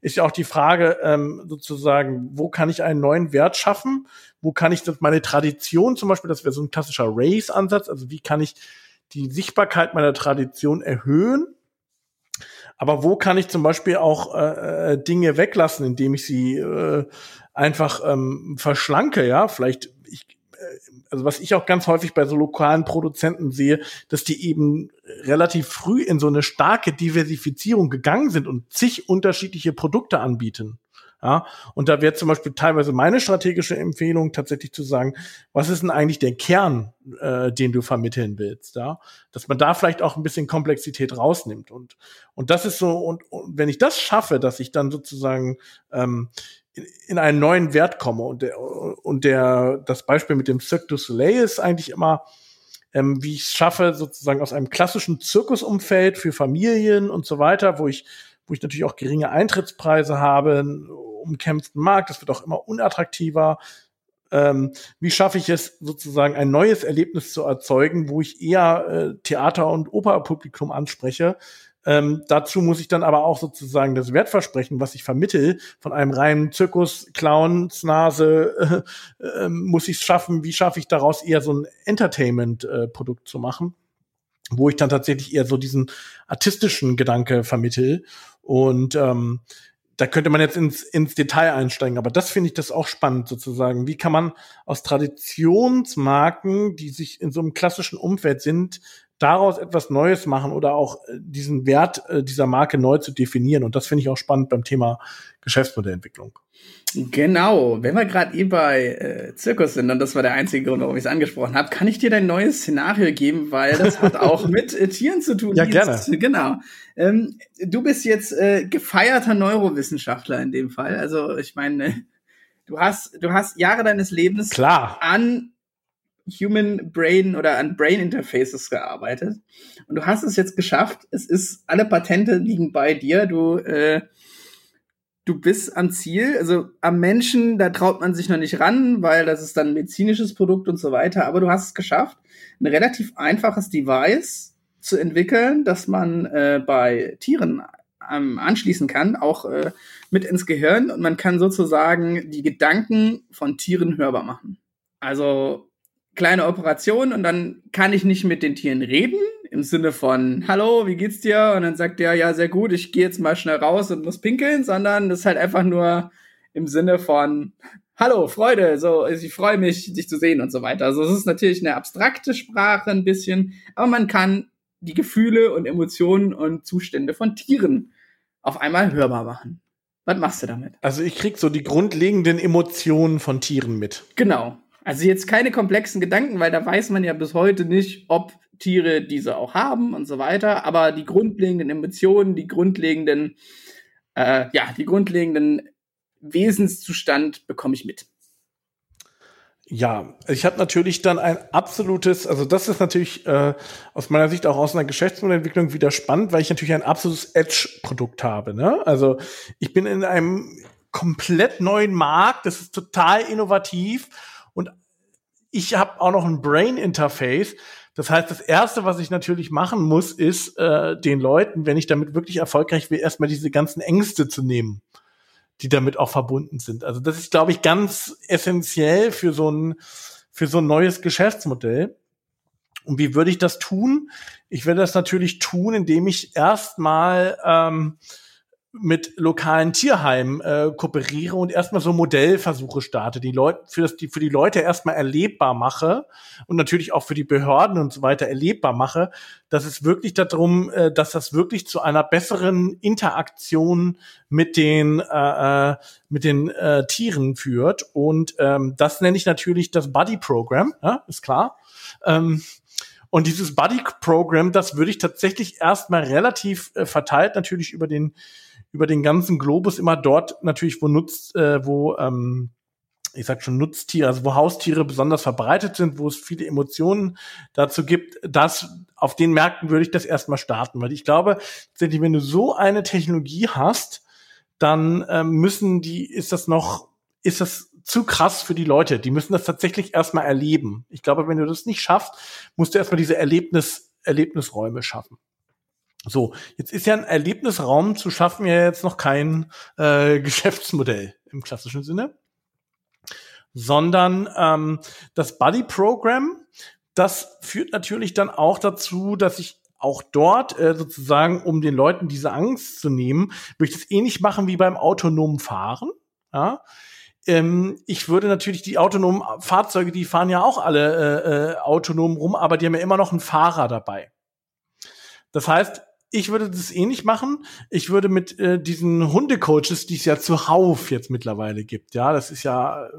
ist ja auch die Frage ähm, sozusagen, wo kann ich einen neuen Wert schaffen? Wo kann ich das, meine Tradition zum Beispiel, das wäre so ein klassischer Race-Ansatz, also wie kann ich die Sichtbarkeit meiner Tradition erhöhen? Aber wo kann ich zum Beispiel auch äh, äh Dinge weglassen, indem ich sie äh, einfach ähm, verschlanke, ja? Vielleicht, ich, also was ich auch ganz häufig bei so lokalen Produzenten sehe, dass die eben relativ früh in so eine starke Diversifizierung gegangen sind und zig unterschiedliche Produkte anbieten. Ja, und da wäre zum Beispiel teilweise meine strategische Empfehlung tatsächlich zu sagen, was ist denn eigentlich der Kern, äh, den du vermitteln willst, ja? Dass man da vielleicht auch ein bisschen Komplexität rausnimmt. Und, und das ist so, und, und wenn ich das schaffe, dass ich dann sozusagen ähm, in, in einen neuen Wert komme und der, und der, das Beispiel mit dem Cirque du Soleil ist eigentlich immer, ähm, wie ich es schaffe, sozusagen aus einem klassischen Zirkusumfeld für Familien und so weiter, wo ich, wo ich natürlich auch geringe Eintrittspreise habe, umkämpften Markt, das wird auch immer unattraktiver. Ähm, wie schaffe ich es sozusagen ein neues Erlebnis zu erzeugen, wo ich eher äh, Theater- und Opernpublikum anspreche, ähm, dazu muss ich dann aber auch sozusagen das Wertversprechen, was ich vermittel, von einem reinen Zirkus, Clownsnase, äh, äh, muss ich es schaffen, wie schaffe ich daraus eher so ein Entertainment-Produkt äh, zu machen, wo ich dann tatsächlich eher so diesen artistischen Gedanke vermittel. Und ähm, da könnte man jetzt ins, ins Detail einsteigen, aber das finde ich das auch spannend sozusagen. Wie kann man aus Traditionsmarken, die sich in so einem klassischen Umfeld sind, daraus etwas Neues machen oder auch äh, diesen Wert äh, dieser Marke neu zu definieren. Und das finde ich auch spannend beim Thema Geschäftsmodellentwicklung. Genau, wenn wir gerade eh bei äh, Zirkus sind, und das war der einzige Grund, warum ich es angesprochen habe, kann ich dir dein neues Szenario geben, weil das hat auch mit äh, Tieren zu tun. Ja, gerne. Jetzt, genau. Ähm, du bist jetzt äh, gefeierter Neurowissenschaftler in dem Fall. Also ich meine, du hast, du hast Jahre deines Lebens Klar. an Human Brain oder an Brain Interfaces gearbeitet. Und du hast es jetzt geschafft. Es ist, alle Patente liegen bei dir. Du, äh, du bist am Ziel. Also am Menschen, da traut man sich noch nicht ran, weil das ist dann ein medizinisches Produkt und so weiter. Aber du hast es geschafft, ein relativ einfaches Device zu entwickeln, das man äh, bei Tieren ähm, anschließen kann, auch äh, mit ins Gehirn. Und man kann sozusagen die Gedanken von Tieren hörbar machen. Also kleine Operation und dann kann ich nicht mit den Tieren reden, im Sinne von, hallo, wie geht's dir? Und dann sagt der, ja, sehr gut, ich gehe jetzt mal schnell raus und muss pinkeln, sondern das ist halt einfach nur im Sinne von, hallo, Freude, so, ich freue mich, dich zu sehen und so weiter. Also es ist natürlich eine abstrakte Sprache ein bisschen, aber man kann die Gefühle und Emotionen und Zustände von Tieren auf einmal hörbar machen. Was machst du damit? Also ich krieg so die grundlegenden Emotionen von Tieren mit. Genau. Also jetzt keine komplexen Gedanken, weil da weiß man ja bis heute nicht, ob Tiere diese auch haben und so weiter, aber die grundlegenden Emotionen, die grundlegenden, äh, ja, die grundlegenden Wesenszustand bekomme ich mit. Ja, ich habe natürlich dann ein absolutes, also das ist natürlich äh, aus meiner Sicht auch aus einer Geschäftsmodellentwicklung wieder spannend, weil ich natürlich ein absolutes Edge-Produkt habe. Ne? Also ich bin in einem komplett neuen Markt, das ist total innovativ ich habe auch noch ein Brain-Interface. Das heißt, das Erste, was ich natürlich machen muss, ist äh, den Leuten, wenn ich damit wirklich erfolgreich will, erstmal diese ganzen Ängste zu nehmen die damit auch verbunden sind. Also das ist, glaube ich, ganz essentiell für so ein, für so ein neues Geschäftsmodell. Und wie würde ich das tun? Ich werde das natürlich tun, indem ich erstmal ähm, mit lokalen Tierheimen äh, kooperiere und erstmal so Modellversuche starte, die Leute für das die für die Leute erstmal erlebbar mache und natürlich auch für die Behörden und so weiter erlebbar mache, dass es wirklich darum, äh, dass das wirklich zu einer besseren Interaktion mit den äh, äh, mit den äh, Tieren führt und ähm, das nenne ich natürlich das Buddy Program, ja, ist klar. Ähm, und dieses Buddy Program, das würde ich tatsächlich erstmal relativ äh, verteilt natürlich über den über den ganzen Globus immer dort natürlich, wo nutzt, äh, wo ähm, ich sag schon Nutztiere, also wo Haustiere besonders verbreitet sind, wo es viele Emotionen dazu gibt, dass auf den Märkten würde ich das erstmal starten, weil ich glaube, wenn du so eine Technologie hast, dann ähm, müssen die, ist das noch, ist das zu krass für die Leute. Die müssen das tatsächlich erstmal erleben. Ich glaube, wenn du das nicht schaffst, musst du erstmal diese Erlebnis, Erlebnisräume schaffen. So, jetzt ist ja ein Erlebnisraum zu schaffen ja jetzt noch kein äh, Geschäftsmodell im klassischen Sinne, sondern ähm, das Buddy Program, das führt natürlich dann auch dazu, dass ich auch dort äh, sozusagen, um den Leuten diese Angst zu nehmen, würde ich das ähnlich machen wie beim autonomen Fahren. Ja? Ähm, ich würde natürlich die autonomen Fahrzeuge, die fahren ja auch alle äh, äh, autonom rum, aber die haben ja immer noch einen Fahrer dabei. Das heißt, ich würde das ähnlich machen. Ich würde mit äh, diesen Hundecoaches, die es ja zuhauf jetzt mittlerweile gibt, ja, das ist ja, äh,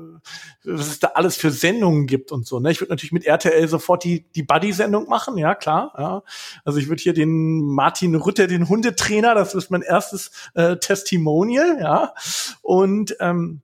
was es da alles für Sendungen gibt und so. Ne? Ich würde natürlich mit RTL sofort die die Buddy-Sendung machen, ja klar. Ja. Also ich würde hier den Martin Rütter, den Hundetrainer, das ist mein erstes äh, Testimonial, ja. Und ähm,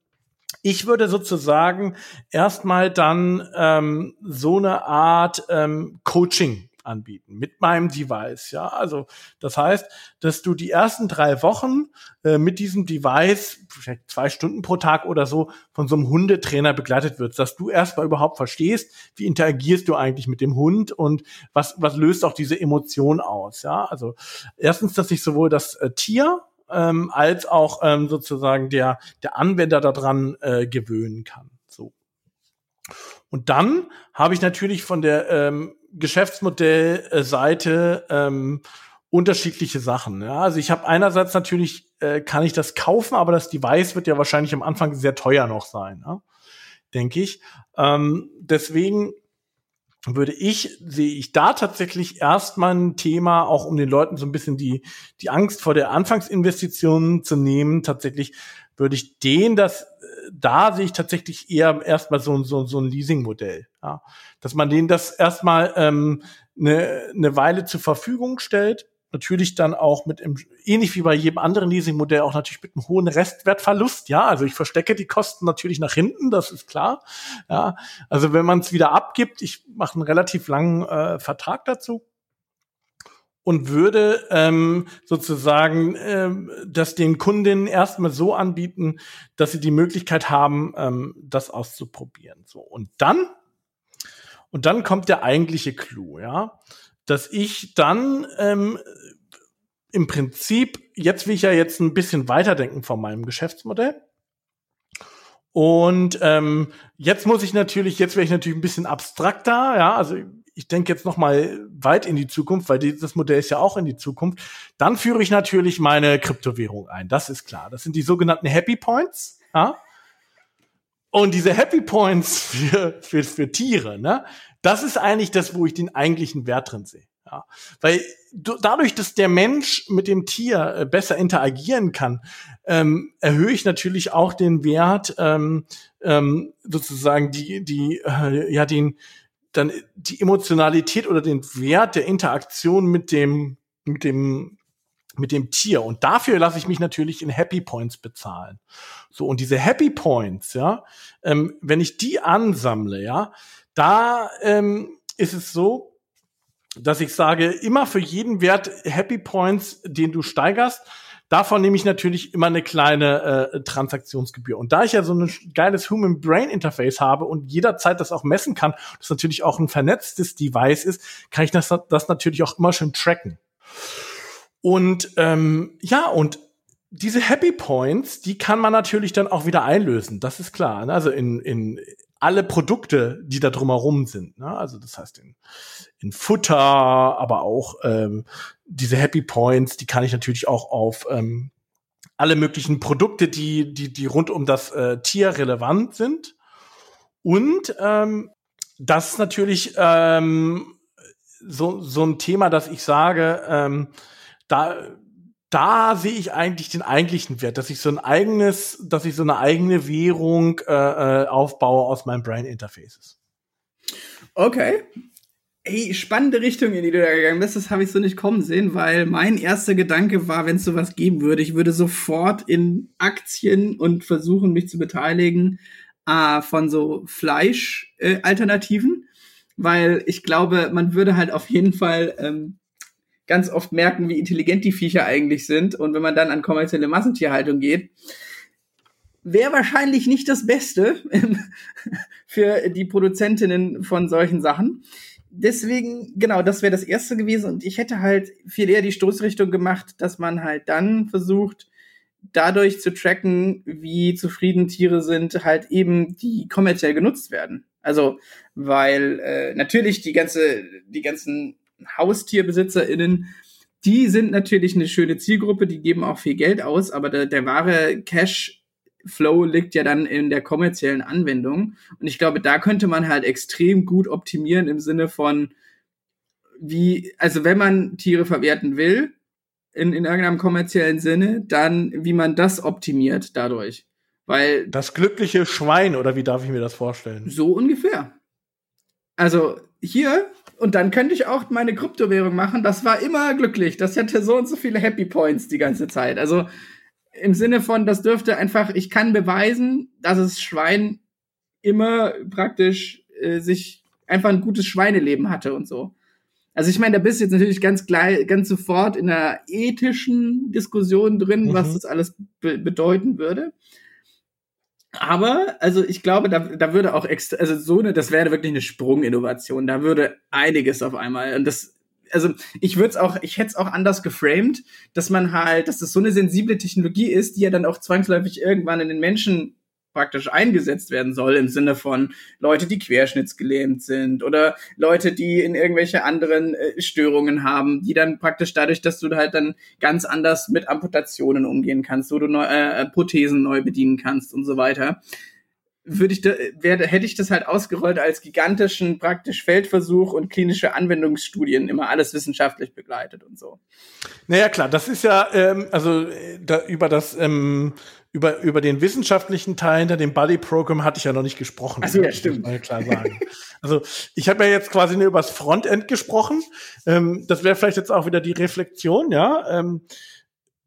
ich würde sozusagen erstmal dann ähm, so eine Art ähm, Coaching anbieten mit meinem Device. Ja, also das heißt, dass du die ersten drei Wochen äh, mit diesem Device, vielleicht zwei Stunden pro Tag oder so, von so einem Hundetrainer begleitet wirst, dass du erstmal überhaupt verstehst, wie interagierst du eigentlich mit dem Hund und was, was löst auch diese Emotion aus. Ja, also erstens, dass sich sowohl das äh, Tier ähm, als auch ähm, sozusagen der, der Anwender daran äh, gewöhnen kann. So. Und dann habe ich natürlich von der ähm, Geschäftsmodellseite ähm, unterschiedliche Sachen. Ja? Also ich habe einerseits natürlich, äh, kann ich das kaufen, aber das Device wird ja wahrscheinlich am Anfang sehr teuer noch sein, ja? denke ich. Ähm, deswegen würde ich, sehe ich da tatsächlich erstmal ein Thema, auch um den Leuten so ein bisschen die, die Angst vor der Anfangsinvestition zu nehmen. Tatsächlich würde ich denen das da sehe ich tatsächlich eher erstmal so, so, so ein Leasing-Modell. Ja. Dass man denen das erstmal ähm, eine, eine Weile zur Verfügung stellt. Natürlich dann auch mit im, ähnlich wie bei jedem anderen Leasing-Modell auch natürlich mit einem hohen Restwertverlust. Ja, also ich verstecke die Kosten natürlich nach hinten, das ist klar. Ja, also wenn man es wieder abgibt, ich mache einen relativ langen äh, Vertrag dazu und würde ähm, sozusagen ähm, das den Kundinnen erstmal so anbieten, dass sie die Möglichkeit haben, ähm, das auszuprobieren. So und dann und dann kommt der eigentliche Clou, ja, dass ich dann ähm, im Prinzip jetzt will ich ja jetzt ein bisschen weiterdenken von meinem Geschäftsmodell. Und ähm, jetzt muss ich natürlich, jetzt wäre ich natürlich ein bisschen abstrakter, ja, also ich denke jetzt noch mal weit in die Zukunft, weil dieses Modell ist ja auch in die Zukunft. Dann führe ich natürlich meine Kryptowährung ein. Das ist klar. Das sind die sogenannten Happy Points. Ja? Und diese Happy Points für, für, für Tiere, ne? Das ist eigentlich das, wo ich den eigentlichen Wert drin sehe. Ja, weil dadurch, dass der Mensch mit dem Tier äh, besser interagieren kann, ähm, erhöhe ich natürlich auch den Wert, ähm, ähm, sozusagen die, die, äh, ja, den, dann die Emotionalität oder den Wert der Interaktion mit dem, mit dem, mit dem Tier. Und dafür lasse ich mich natürlich in Happy Points bezahlen. So, und diese Happy Points, ja, ähm, wenn ich die ansammle, ja, da ähm, ist es so, dass ich sage, immer für jeden Wert Happy Points, den du steigerst, Davon nehme ich natürlich immer eine kleine äh, Transaktionsgebühr. Und da ich ja so ein geiles Human Brain Interface habe und jederzeit das auch messen kann, das natürlich auch ein vernetztes Device ist, kann ich das, das natürlich auch immer schön tracken. Und ähm, ja, und diese Happy Points, die kann man natürlich dann auch wieder einlösen. Das ist klar. Ne? Also in, in alle Produkte, die da drumherum sind. Ne? Also das heißt in, in Futter, aber auch ähm, diese Happy Points, die kann ich natürlich auch auf ähm, alle möglichen Produkte, die, die, die rund um das äh, Tier relevant sind. Und ähm, das ist natürlich ähm, so, so ein Thema, dass ich sage, ähm, da, da sehe ich eigentlich den eigentlichen Wert, dass ich so ein eigenes, dass ich so eine eigene Währung äh, äh aufbaue aus meinen Brain Interfaces. Okay. Ey, spannende Richtung, in die du da gegangen bist. Das habe ich so nicht kommen sehen, weil mein erster Gedanke war, wenn es sowas geben würde, ich würde sofort in Aktien und versuchen, mich zu beteiligen äh, von so Fleisch-Alternativen, äh, weil ich glaube, man würde halt auf jeden Fall ähm, ganz oft merken, wie intelligent die Viecher eigentlich sind. Und wenn man dann an kommerzielle Massentierhaltung geht, wäre wahrscheinlich nicht das Beste für die Produzentinnen von solchen Sachen. Deswegen, genau, das wäre das erste gewesen. Und ich hätte halt viel eher die Stoßrichtung gemacht, dass man halt dann versucht, dadurch zu tracken, wie zufrieden Tiere sind, halt eben, die kommerziell genutzt werden. Also, weil äh, natürlich die ganze, die ganzen HaustierbesitzerInnen, die sind natürlich eine schöne Zielgruppe, die geben auch viel Geld aus, aber der, der wahre Cash-Flow liegt ja dann in der kommerziellen Anwendung. Und ich glaube, da könnte man halt extrem gut optimieren im Sinne von, wie, also wenn man Tiere verwerten will, in, in irgendeinem kommerziellen Sinne, dann wie man das optimiert dadurch. Weil. Das glückliche Schwein, oder wie darf ich mir das vorstellen? So ungefähr. Also hier und dann könnte ich auch meine Kryptowährung machen. Das war immer glücklich. Das hätte so und so viele Happy Points die ganze Zeit. Also im Sinne von, das dürfte einfach, ich kann beweisen, dass das Schwein immer praktisch äh, sich einfach ein gutes Schweineleben hatte und so. Also ich meine, da bist du jetzt natürlich ganz gleich, ganz sofort in einer ethischen Diskussion drin, mhm. was das alles be bedeuten würde. Aber, also ich glaube, da, da würde auch extra, also so eine, das wäre wirklich eine Sprunginnovation. Da würde einiges auf einmal. Und das, also ich würde es auch, ich hätte es auch anders geframed, dass man halt, dass das so eine sensible Technologie ist, die ja dann auch zwangsläufig irgendwann in den Menschen praktisch eingesetzt werden soll im Sinne von Leute, die querschnittsgelähmt sind oder Leute, die in irgendwelche anderen äh, Störungen haben, die dann praktisch dadurch, dass du halt dann ganz anders mit Amputationen umgehen kannst, wo du neu, äh, Prothesen neu bedienen kannst und so weiter würde ich da, werde, hätte ich das halt ausgerollt als gigantischen praktisch Feldversuch und klinische Anwendungsstudien, immer alles wissenschaftlich begleitet und so. Naja, klar, das ist ja, ähm, also äh, da, über das ähm, über, über den wissenschaftlichen Teil hinter dem Buddy Program hatte ich ja noch nicht gesprochen. Also ja, stimmt. Ja klar sagen. also ich habe ja jetzt quasi nur über das Frontend gesprochen. Ähm, das wäre vielleicht jetzt auch wieder die Reflexion, ja. Ähm,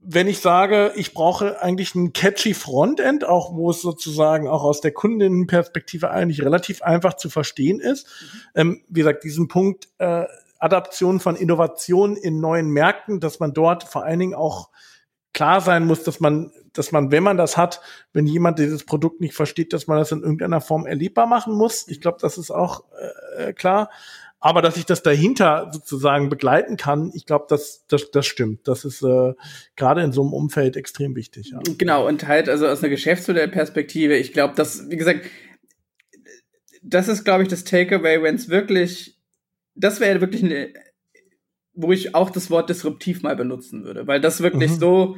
wenn ich sage, ich brauche eigentlich ein catchy Frontend, auch wo es sozusagen auch aus der Kundinnenperspektive eigentlich relativ einfach zu verstehen ist. Mhm. Ähm, wie gesagt, diesen Punkt äh, Adaption von Innovationen in neuen Märkten, dass man dort vor allen Dingen auch klar sein muss, dass man, dass man, wenn man das hat, wenn jemand dieses Produkt nicht versteht, dass man das in irgendeiner Form erlebbar machen muss. Ich glaube, das ist auch äh, klar. Aber dass ich das dahinter sozusagen begleiten kann, ich glaube, das, das, das stimmt. Das ist äh, gerade in so einem Umfeld extrem wichtig. Ja. Genau, und halt also aus einer Geschäftsmodellperspektive, ich glaube, dass, wie gesagt, das ist, glaube ich, das Takeaway, wenn es wirklich, das wäre wirklich eine wo ich auch das Wort disruptiv mal benutzen würde, weil das wirklich mhm. so,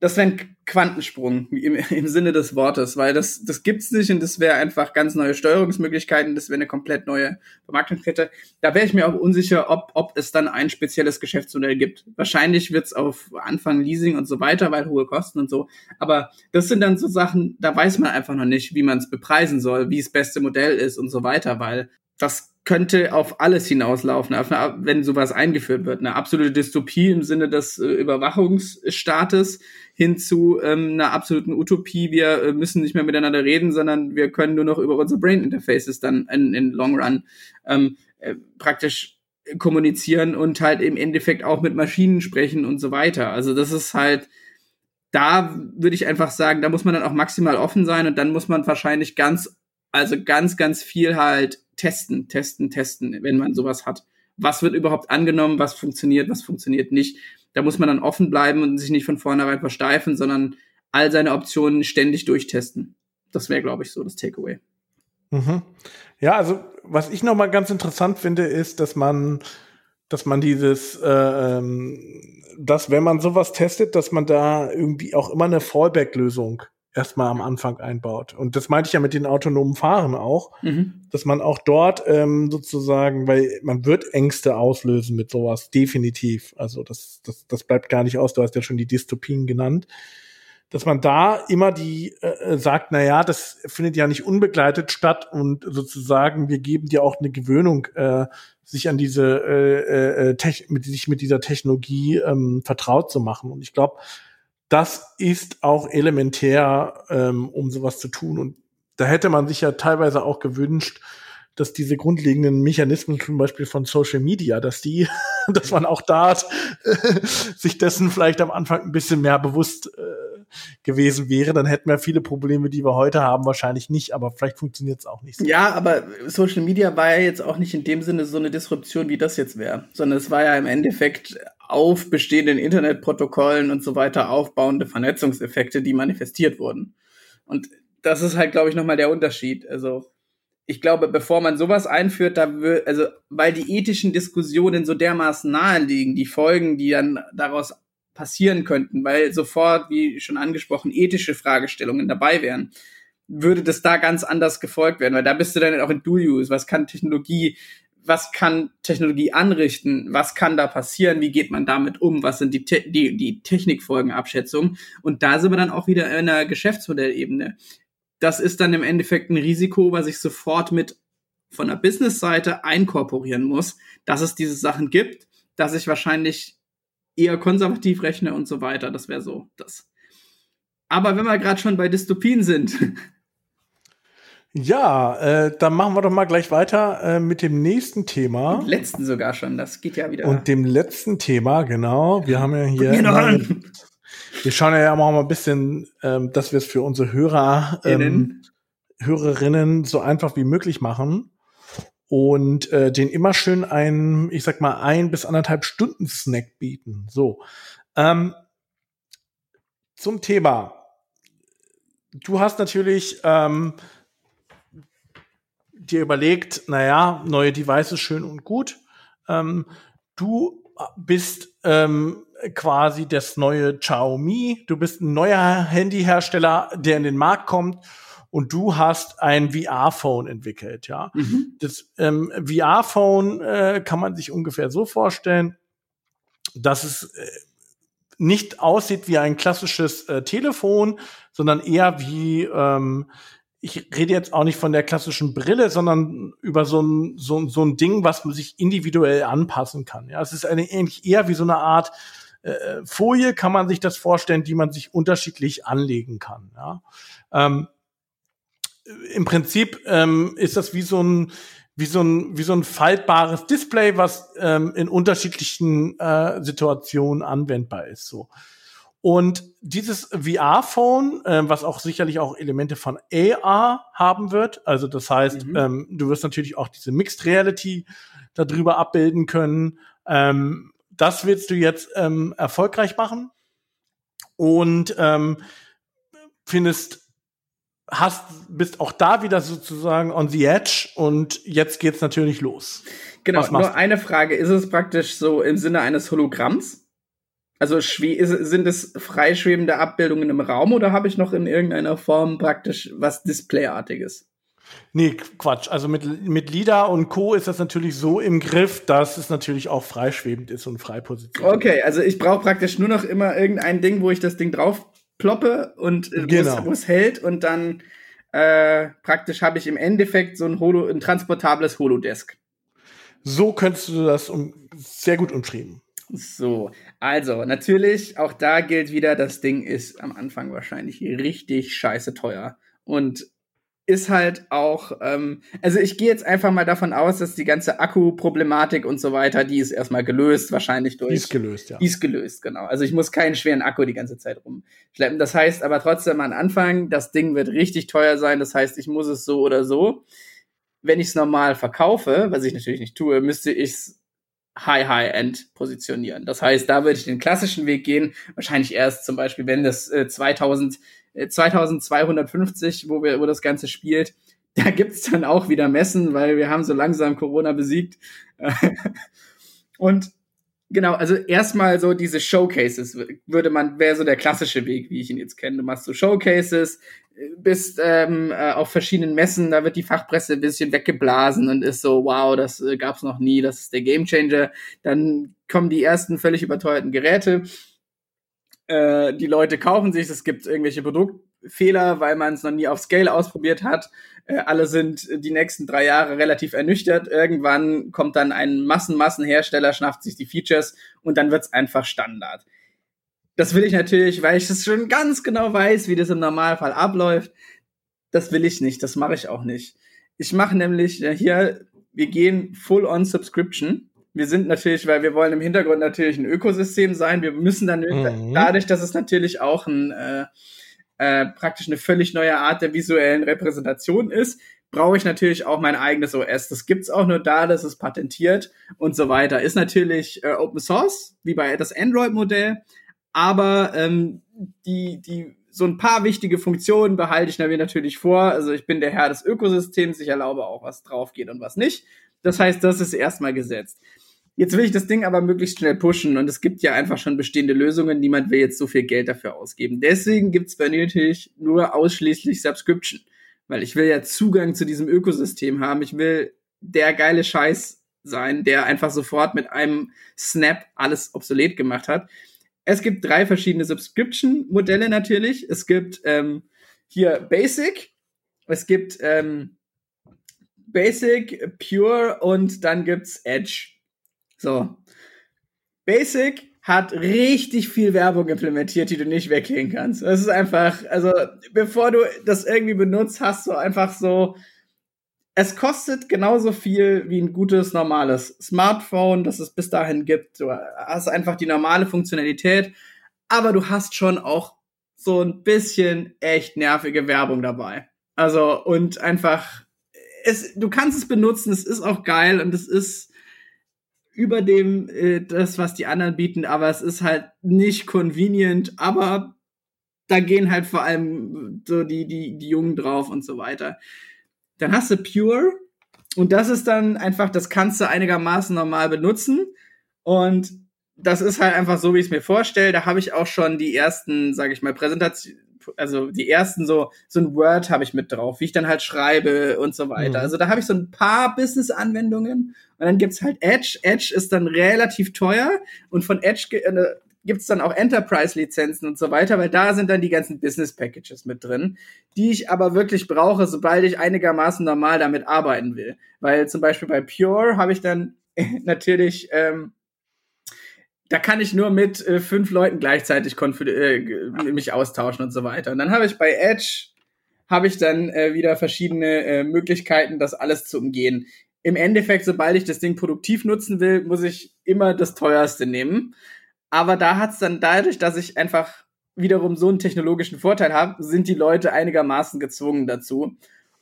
das wäre ein Quantensprung im, im, Sinne des Wortes, weil das, das gibt's nicht und das wäre einfach ganz neue Steuerungsmöglichkeiten, das wäre eine komplett neue Vermarktungskette. Da wäre ich mir auch unsicher, ob, ob es dann ein spezielles Geschäftsmodell gibt. Wahrscheinlich wird's auf Anfang Leasing und so weiter, weil hohe Kosten und so. Aber das sind dann so Sachen, da weiß man einfach noch nicht, wie man es bepreisen soll, wie das beste Modell ist und so weiter, weil das könnte auf alles hinauslaufen, wenn sowas eingeführt wird. Eine absolute Dystopie im Sinne des äh, Überwachungsstaates hin zu ähm, einer absoluten Utopie. Wir äh, müssen nicht mehr miteinander reden, sondern wir können nur noch über unsere Brain Interfaces dann in, in Long Run ähm, äh, praktisch kommunizieren und halt im Endeffekt auch mit Maschinen sprechen und so weiter. Also das ist halt, da würde ich einfach sagen, da muss man dann auch maximal offen sein und dann muss man wahrscheinlich ganz, also ganz, ganz viel halt testen, testen, testen, wenn man sowas hat. Was wird überhaupt angenommen, was funktioniert, was funktioniert nicht. Da muss man dann offen bleiben und sich nicht von vornherein versteifen, sondern all seine Optionen ständig durchtesten. Das wäre, glaube ich, so das Takeaway. Mhm. Ja, also was ich noch mal ganz interessant finde, ist, dass man, dass man dieses, äh, ähm, dass wenn man sowas testet, dass man da irgendwie auch immer eine Fallback-Lösung erstmal am Anfang einbaut. Und das meinte ich ja mit den autonomen Fahren auch, mhm. dass man auch dort ähm, sozusagen, weil man wird Ängste auslösen mit sowas, definitiv. Also das, das, das bleibt gar nicht aus. Du hast ja schon die Dystopien genannt. Dass man da immer die äh, sagt, na ja, das findet ja nicht unbegleitet statt und sozusagen wir geben dir auch eine Gewöhnung, äh, sich an diese äh, äh, mit sich mit dieser Technologie ähm, vertraut zu machen. Und ich glaube, das ist auch elementär, ähm, um sowas zu tun. Und da hätte man sich ja teilweise auch gewünscht, dass diese grundlegenden Mechanismen zum Beispiel von Social Media, dass die, dass man auch da sich dessen vielleicht am Anfang ein bisschen mehr bewusst äh, gewesen wäre, dann hätten wir viele Probleme, die wir heute haben, wahrscheinlich nicht, aber vielleicht funktioniert es auch nicht so. Ja, aber Social Media war ja jetzt auch nicht in dem Sinne so eine Disruption, wie das jetzt wäre, sondern es war ja im Endeffekt auf bestehenden Internetprotokollen und so weiter aufbauende Vernetzungseffekte, die manifestiert wurden. Und das ist halt, glaube ich, nochmal der Unterschied. Also, ich glaube, bevor man sowas einführt, da also, weil die ethischen Diskussionen so dermaßen nahe liegen, die Folgen, die dann daraus passieren könnten, weil sofort, wie schon angesprochen, ethische Fragestellungen dabei wären, würde das da ganz anders gefolgt werden, weil da bist du dann auch in Dual-Use. Was kann Technologie was kann Technologie anrichten, was kann da passieren, wie geht man damit um, was sind die, Te die, die Technikfolgenabschätzungen. Und da sind wir dann auch wieder in einer Geschäftsmodellebene. Das ist dann im Endeffekt ein Risiko, was ich sofort mit von der Business-Seite einkorporieren muss, dass es diese Sachen gibt, dass ich wahrscheinlich eher konservativ rechne und so weiter. Das wäre so das. Aber wenn wir gerade schon bei Dystopien sind, Ja, äh, dann machen wir doch mal gleich weiter äh, mit dem nächsten Thema. Dem letzten sogar schon, das geht ja wieder. Und dem letzten Thema, genau. Wir haben ja hier. Noch an. Wir schauen ja mal ein bisschen, ähm, dass wir es für unsere Hörer, ähm, Hörerinnen so einfach wie möglich machen und äh, den immer schön einen, ich sag mal, ein bis anderthalb Stunden Snack bieten. So. Ähm, zum Thema. Du hast natürlich ähm, dir überlegt, naja, neue Devices schön und gut. Ähm, du bist ähm, quasi das neue Xiaomi. Du bist ein neuer Handyhersteller, der in den Markt kommt und du hast ein VR-Phone entwickelt, ja. Mhm. Das ähm, VR-Phone äh, kann man sich ungefähr so vorstellen, dass es äh, nicht aussieht wie ein klassisches äh, Telefon, sondern eher wie ähm, ich rede jetzt auch nicht von der klassischen Brille, sondern über so ein, so, so ein Ding, was man sich individuell anpassen kann. Ja, es ist eine, eigentlich eher wie so eine Art äh, Folie, kann man sich das vorstellen, die man sich unterschiedlich anlegen kann. Ja. Ähm, Im Prinzip ähm, ist das wie so ein wie so ein wie so ein faltbares Display, was ähm, in unterschiedlichen äh, Situationen anwendbar ist. So. Und dieses VR-Phone, äh, was auch sicherlich auch Elemente von AR haben wird, also das heißt, mhm. ähm, du wirst natürlich auch diese Mixed Reality darüber abbilden können. Ähm, das willst du jetzt ähm, erfolgreich machen und ähm, findest hast bist auch da wieder sozusagen on the edge und jetzt geht's natürlich los. Genau, nur eine Frage, ist es praktisch so im Sinne eines Hologramms? Also sind es freischwebende Abbildungen im Raum oder habe ich noch in irgendeiner Form praktisch was Displayartiges? Nee, Quatsch. Also mit, mit LIDA und Co. ist das natürlich so im Griff, dass es natürlich auch freischwebend ist und frei positioniert. Okay, also ich brauche praktisch nur noch immer irgendein Ding, wo ich das Ding drauf ploppe und äh, genau. wo es hält und dann äh, praktisch habe ich im Endeffekt so ein, Holo, ein transportables Holodesk. So könntest du das um, sehr gut umschreiben. So, also natürlich, auch da gilt wieder, das Ding ist am Anfang wahrscheinlich richtig scheiße teuer. Und ist halt auch, ähm, also ich gehe jetzt einfach mal davon aus, dass die ganze Akku-Problematik und so weiter, die ist erstmal gelöst, wahrscheinlich durch. Die ist gelöst, ja. Die ist gelöst, genau. Also ich muss keinen schweren Akku die ganze Zeit rumschleppen. Das heißt aber trotzdem am Anfang, das Ding wird richtig teuer sein. Das heißt, ich muss es so oder so. Wenn ich es normal verkaufe, was ich natürlich nicht tue, müsste ich es High-High-End positionieren. Das heißt, da würde ich den klassischen Weg gehen. Wahrscheinlich erst zum Beispiel, wenn das äh, 2000 2250, wo wir, wo das Ganze spielt. Da gibt's dann auch wieder Messen, weil wir haben so langsam Corona besiegt. Und genau, also erstmal so diese Showcases würde man, wäre so der klassische Weg, wie ich ihn jetzt kenne. Du machst so Showcases, bist ähm, äh, auf verschiedenen Messen, da wird die Fachpresse ein bisschen weggeblasen und ist so, wow, das äh, gab's noch nie, das ist der Gamechanger. Dann kommen die ersten völlig überteuerten Geräte äh, die Leute kaufen sich, es gibt irgendwelche Produktfehler, weil man es noch nie auf Scale ausprobiert hat. Äh, alle sind die nächsten drei Jahre relativ ernüchtert. Irgendwann kommt dann ein Massen-Massenhersteller, schnappt sich die Features und dann wird's einfach Standard. Das will ich natürlich, weil ich es schon ganz genau weiß, wie das im Normalfall abläuft. Das will ich nicht, das mache ich auch nicht. Ich mache nämlich ja, hier, wir gehen full on Subscription wir sind natürlich, weil wir wollen im Hintergrund natürlich ein Ökosystem sein. Wir müssen dann mhm. dadurch, dass es natürlich auch ein äh, äh, praktisch eine völlig neue Art der visuellen Repräsentation ist, brauche ich natürlich auch mein eigenes OS. Das gibt's auch nur da, das ist patentiert und so weiter. Ist natürlich äh, Open Source, wie bei das Android-Modell, aber ähm, die, die so ein paar wichtige Funktionen behalte ich mir natürlich vor. Also ich bin der Herr des Ökosystems, ich erlaube auch, was drauf geht und was nicht. Das heißt, das ist erstmal gesetzt. Jetzt will ich das Ding aber möglichst schnell pushen und es gibt ja einfach schon bestehende Lösungen. Niemand will jetzt so viel Geld dafür ausgeben. Deswegen gibt's bei natürlich nur ausschließlich Subscription, weil ich will ja Zugang zu diesem Ökosystem haben. Ich will der geile Scheiß sein, der einfach sofort mit einem Snap alles obsolet gemacht hat. Es gibt drei verschiedene Subscription-Modelle natürlich. Es gibt ähm, hier Basic, es gibt ähm, Basic, Pure und dann gibt's Edge. So. Basic hat richtig viel Werbung implementiert, die du nicht weglegen kannst. Das ist einfach, also bevor du das irgendwie benutzt, hast du einfach so, es kostet genauso viel wie ein gutes normales Smartphone, das es bis dahin gibt. Du hast einfach die normale Funktionalität, aber du hast schon auch so ein bisschen echt nervige Werbung dabei. Also und einfach, es, du kannst es benutzen, es ist auch geil und es ist über dem äh, das, was die anderen bieten, aber es ist halt nicht convenient, aber da gehen halt vor allem so die, die, die Jungen drauf und so weiter. Dann hast du Pure und das ist dann einfach, das kannst du einigermaßen normal benutzen und das ist halt einfach so, wie ich es mir vorstelle. Da habe ich auch schon die ersten, sage ich mal, Präsentationen, also die ersten so, so ein Word habe ich mit drauf, wie ich dann halt schreibe und so weiter. Mhm. Also da habe ich so ein paar Business-Anwendungen und dann gibt's halt Edge. Edge ist dann relativ teuer und von Edge äh, gibt's dann auch Enterprise-Lizenzen und so weiter, weil da sind dann die ganzen Business-Packages mit drin, die ich aber wirklich brauche, sobald ich einigermaßen normal damit arbeiten will. Weil zum Beispiel bei Pure habe ich dann natürlich ähm, da kann ich nur mit äh, fünf Leuten gleichzeitig äh, mich austauschen und so weiter. Und dann habe ich bei Edge habe ich dann äh, wieder verschiedene äh, Möglichkeiten, das alles zu umgehen. Im Endeffekt, sobald ich das Ding produktiv nutzen will, muss ich immer das teuerste nehmen. Aber da hat es dann dadurch, dass ich einfach wiederum so einen technologischen Vorteil habe, sind die Leute einigermaßen gezwungen dazu.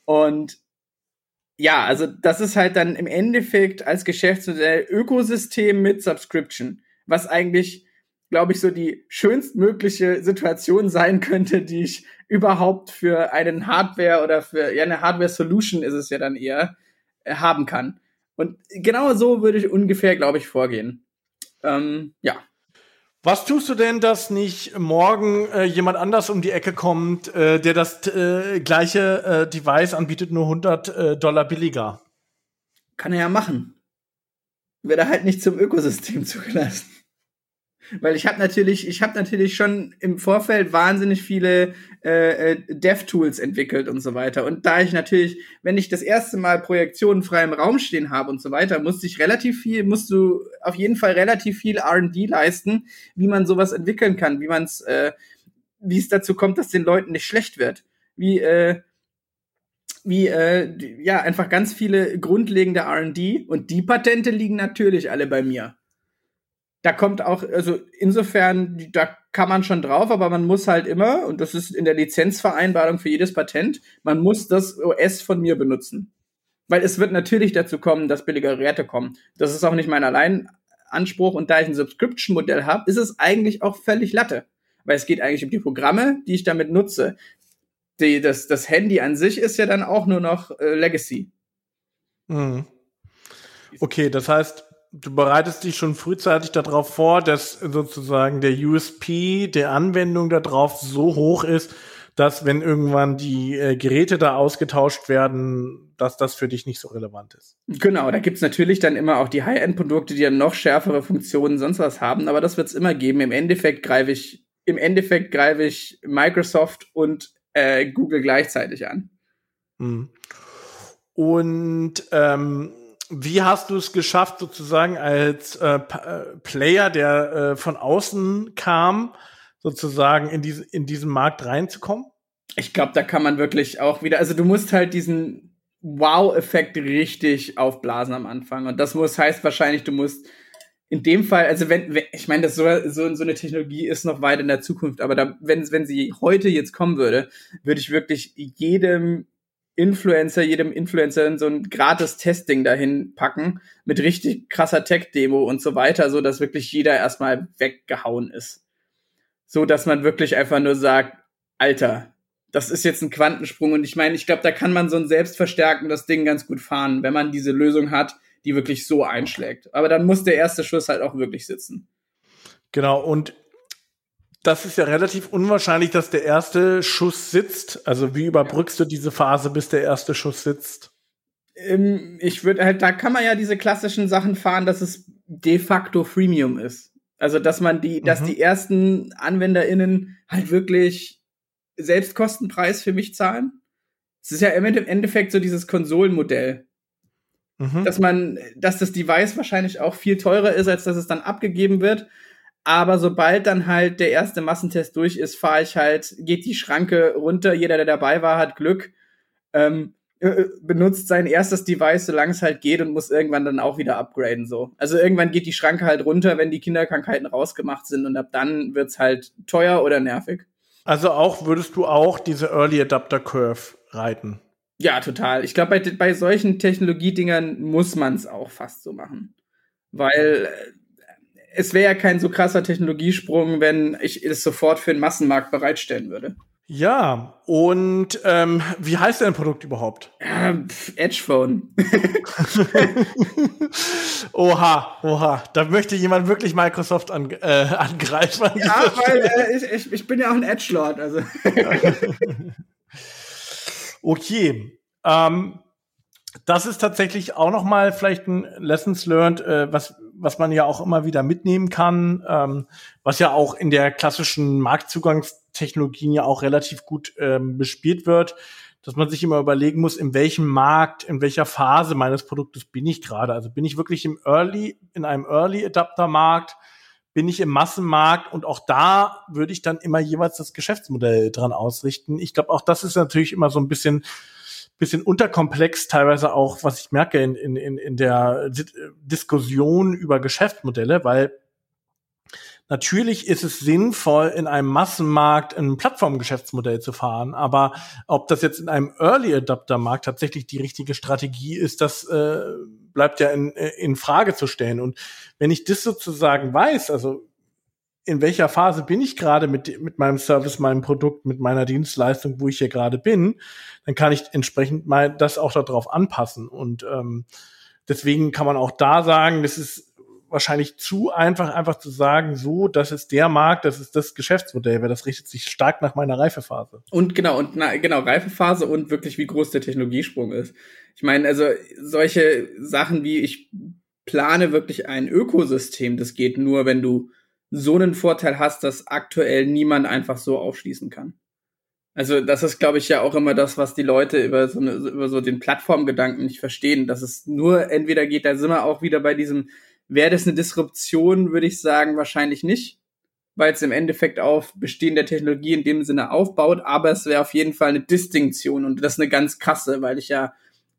Und ja, also das ist halt dann im Endeffekt als Geschäftsmodell Ökosystem mit Subscription was eigentlich, glaube ich, so die schönstmögliche Situation sein könnte, die ich überhaupt für einen Hardware oder für ja eine Hardware Solution ist es ja dann eher äh, haben kann. Und genau so würde ich ungefähr, glaube ich, vorgehen. Ähm, ja. Was tust du denn, dass nicht morgen äh, jemand anders um die Ecke kommt, äh, der das äh, gleiche äh, Device anbietet, nur 100 äh, Dollar billiger? Kann er ja machen. Wird er halt nicht zum Ökosystem zugelassen. Weil ich habe natürlich, ich habe natürlich schon im Vorfeld wahnsinnig viele äh, äh, Dev-Tools entwickelt und so weiter. Und da ich natürlich, wenn ich das erste Mal Projektionen frei im Raum stehen habe und so weiter, musste ich relativ viel, musst du auf jeden Fall relativ viel R&D leisten, wie man sowas entwickeln kann, wie man es, äh, wie es dazu kommt, dass den Leuten nicht schlecht wird, wie äh, wie äh, ja einfach ganz viele grundlegende R&D und die Patente liegen natürlich alle bei mir da kommt auch, also insofern, da kann man schon drauf, aber man muss halt immer, und das ist in der Lizenzvereinbarung für jedes Patent, man muss das OS von mir benutzen. Weil es wird natürlich dazu kommen, dass billigere Werte kommen. Das ist auch nicht mein Alleinanspruch. Und da ich ein Subscription-Modell habe, ist es eigentlich auch völlig Latte. Weil es geht eigentlich um die Programme, die ich damit nutze. Die, das, das Handy an sich ist ja dann auch nur noch äh, Legacy. Mhm. Okay, das heißt, du bereitest dich schon frühzeitig darauf vor, dass sozusagen der USP der Anwendung darauf so hoch ist, dass wenn irgendwann die äh, Geräte da ausgetauscht werden, dass das für dich nicht so relevant ist. Genau, da gibt's natürlich dann immer auch die High-End-Produkte, die dann noch schärfere Funktionen sonst was haben, aber das wird's immer geben. Im Endeffekt greife ich, im Endeffekt greife ich Microsoft und äh, Google gleichzeitig an. Hm. Und ähm, wie hast du es geschafft, sozusagen als äh, äh, Player, der äh, von außen kam, sozusagen in, diese, in diesen Markt reinzukommen? Ich glaube, da kann man wirklich auch wieder, also du musst halt diesen Wow-Effekt richtig aufblasen am Anfang. Und das muss heißt wahrscheinlich, du musst in dem Fall, also wenn, wenn ich meine, das so, so, so eine Technologie ist noch weit in der Zukunft, aber da, wenn, wenn sie heute jetzt kommen würde, würde ich wirklich jedem Influencer, jedem Influencer so ein gratis Testing dahin packen mit richtig krasser Tech-Demo und so weiter, so dass wirklich jeder erstmal weggehauen ist. So dass man wirklich einfach nur sagt, Alter, das ist jetzt ein Quantensprung und ich meine, ich glaube, da kann man so ein selbstverstärkendes Ding ganz gut fahren, wenn man diese Lösung hat, die wirklich so einschlägt. Aber dann muss der erste Schuss halt auch wirklich sitzen. Genau, und das ist ja relativ unwahrscheinlich, dass der erste Schuss sitzt. Also wie überbrückst du diese Phase, bis der erste Schuss sitzt? Ähm, ich würde halt, da kann man ja diese klassischen Sachen fahren, dass es de facto Freemium ist. Also dass man die, mhm. dass die ersten AnwenderInnen halt wirklich Selbstkostenpreis für mich zahlen. Es ist ja im Endeffekt so dieses Konsolenmodell. Mhm. Dass man, dass das Device wahrscheinlich auch viel teurer ist, als dass es dann abgegeben wird. Aber sobald dann halt der erste Massentest durch ist, fahre ich halt, geht die Schranke runter. Jeder, der dabei war, hat Glück. Ähm, äh, äh, benutzt sein erstes Device, solange es halt geht und muss irgendwann dann auch wieder upgraden so. Also irgendwann geht die Schranke halt runter, wenn die Kinderkrankheiten rausgemacht sind und ab dann wird's halt teuer oder nervig. Also auch würdest du auch diese Early Adapter Curve reiten? Ja, total. Ich glaube, bei, bei solchen Technologiedingern muss man's auch fast so machen. Weil äh, es wäre ja kein so krasser Technologiesprung, wenn ich es sofort für den Massenmarkt bereitstellen würde. Ja, und ähm, wie heißt dein Produkt überhaupt? Ja, pf, Edge Phone. oha, oha. Da möchte jemand wirklich Microsoft an, äh, angreifen. An ja, weil äh, ich, ich, ich bin ja auch ein Edge-Lord. Also. okay. Ähm, das ist tatsächlich auch noch mal vielleicht ein Lessons learned, äh, was was man ja auch immer wieder mitnehmen kann, ähm, was ja auch in der klassischen Marktzugangstechnologien ja auch relativ gut ähm, bespielt wird, dass man sich immer überlegen muss, in welchem Markt, in welcher Phase meines Produktes bin ich gerade. Also bin ich wirklich im Early, in einem Early Adapter Markt, bin ich im Massenmarkt und auch da würde ich dann immer jeweils das Geschäftsmodell dran ausrichten. Ich glaube, auch das ist natürlich immer so ein bisschen bisschen unterkomplex, teilweise auch, was ich merke in, in, in der Diskussion über Geschäftsmodelle, weil Natürlich ist es sinnvoll, in einem Massenmarkt ein Plattformgeschäftsmodell zu fahren, aber ob das jetzt in einem Early Adapter Markt tatsächlich die richtige Strategie ist, das äh, bleibt ja in, in Frage zu stellen. Und wenn ich das sozusagen weiß, also in welcher Phase bin ich gerade mit, mit meinem Service, meinem Produkt, mit meiner Dienstleistung, wo ich hier gerade bin, dann kann ich entsprechend mal das auch darauf anpassen. Und ähm, deswegen kann man auch da sagen, das ist wahrscheinlich zu einfach, einfach zu sagen, so, das ist der Markt, das ist das Geschäftsmodell, weil das richtet sich stark nach meiner Reifephase. Und genau, und na, genau, Reifephase und wirklich, wie groß der Technologiesprung ist. Ich meine, also solche Sachen wie ich plane wirklich ein Ökosystem, das geht nur, wenn du so einen Vorteil hast, dass aktuell niemand einfach so aufschließen kann. Also das ist, glaube ich, ja auch immer das, was die Leute über so, eine, über so den Plattformgedanken nicht verstehen, dass es nur entweder geht, da sind wir auch wieder bei diesem, wäre das eine Disruption, würde ich sagen, wahrscheinlich nicht, weil es im Endeffekt auf bestehende Technologie in dem Sinne aufbaut, aber es wäre auf jeden Fall eine Distinktion und das ist eine ganz krasse, weil ich ja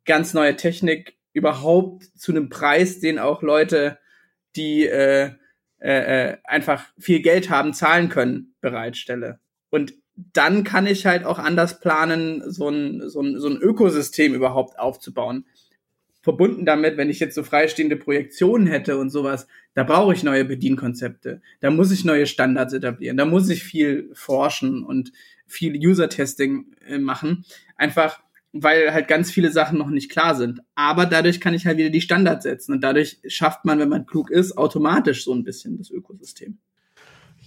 ganz neue Technik überhaupt zu einem Preis, den auch Leute, die äh, äh, äh einfach viel Geld haben, zahlen können, bereitstelle. Und dann kann ich halt auch anders planen, so ein, so ein, so ein Ökosystem überhaupt aufzubauen. Verbunden damit, wenn ich jetzt so freistehende Projektionen hätte und sowas, da brauche ich neue Bedienkonzepte. Da muss ich neue Standards etablieren. Da muss ich viel forschen und viel User-Testing äh, machen. Einfach, weil halt ganz viele Sachen noch nicht klar sind. Aber dadurch kann ich halt wieder die Standards setzen. Und dadurch schafft man, wenn man klug ist, automatisch so ein bisschen das Ökosystem.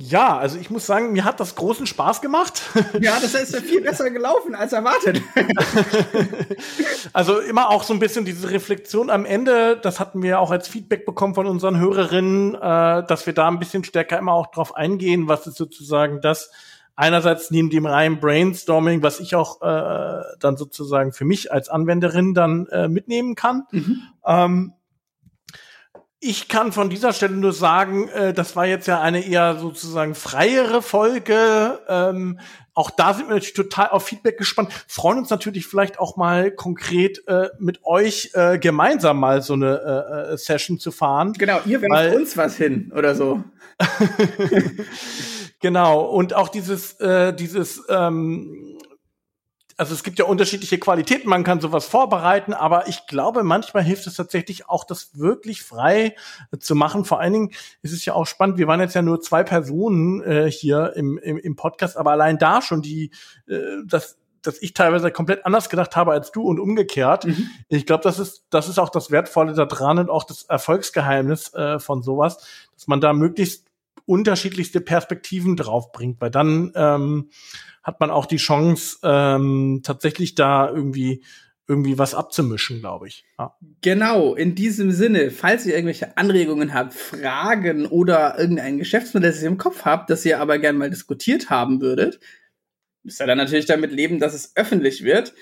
Ja, also ich muss sagen, mir hat das großen Spaß gemacht. Ja, das ist ja viel besser gelaufen als erwartet. also immer auch so ein bisschen diese Reflexion am Ende, das hatten wir auch als Feedback bekommen von unseren Hörerinnen, äh, dass wir da ein bisschen stärker immer auch drauf eingehen, was ist sozusagen das, einerseits neben dem reinen Brainstorming, was ich auch äh, dann sozusagen für mich als Anwenderin dann äh, mitnehmen kann. Mhm. Ähm, ich kann von dieser Stelle nur sagen, äh, das war jetzt ja eine eher sozusagen freiere Folge. Ähm, auch da sind wir natürlich total auf Feedback gespannt. Freuen uns natürlich vielleicht auch mal konkret äh, mit euch äh, gemeinsam mal so eine äh, äh Session zu fahren. Genau, ihr werft uns was hin oder so. genau, und auch dieses, äh, dieses ähm, also es gibt ja unterschiedliche Qualitäten, man kann sowas vorbereiten, aber ich glaube, manchmal hilft es tatsächlich auch, das wirklich frei zu machen. Vor allen Dingen ist es ja auch spannend, wir waren jetzt ja nur zwei Personen äh, hier im, im, im Podcast, aber allein da schon die, äh, das dass ich teilweise komplett anders gedacht habe als du und umgekehrt. Mhm. Ich glaube, das ist, das ist auch das Wertvolle daran und auch das Erfolgsgeheimnis äh, von sowas, dass man da möglichst unterschiedlichste Perspektiven draufbringt, weil dann ähm, hat man auch die Chance, ähm, tatsächlich da irgendwie irgendwie was abzumischen, glaube ich. Ja. Genau, in diesem Sinne, falls ihr irgendwelche Anregungen habt, Fragen oder irgendein Geschäftsmodell, das ihr im Kopf habt, das ihr aber gerne mal diskutiert haben würdet, müsst ihr dann natürlich damit leben, dass es öffentlich wird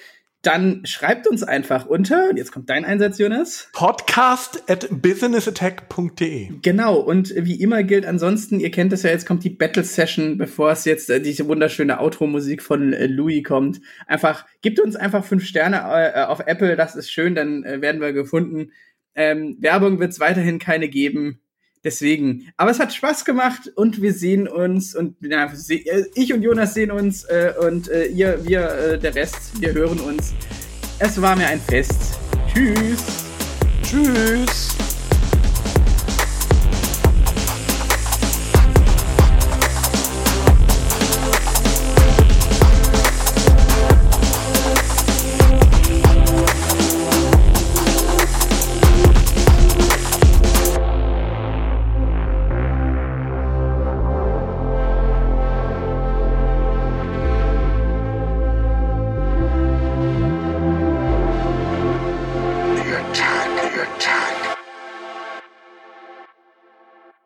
dann schreibt uns einfach unter, jetzt kommt dein Einsatz, Jonas. Podcast at businessattack.de. Genau, und wie immer gilt ansonsten, ihr kennt es ja, jetzt kommt die Battle Session, bevor es jetzt äh, diese wunderschöne Outro-Musik von äh, Louis kommt. Einfach, gebt uns einfach fünf Sterne äh, auf Apple, das ist schön, dann äh, werden wir gefunden. Ähm, Werbung wird es weiterhin keine geben. Deswegen. Aber es hat Spaß gemacht und wir sehen uns und ja, äh, ich und Jonas sehen uns äh, und äh, ihr, wir, äh, der Rest, wir hören uns. Es war mir ein Fest. Tschüss. Tschüss.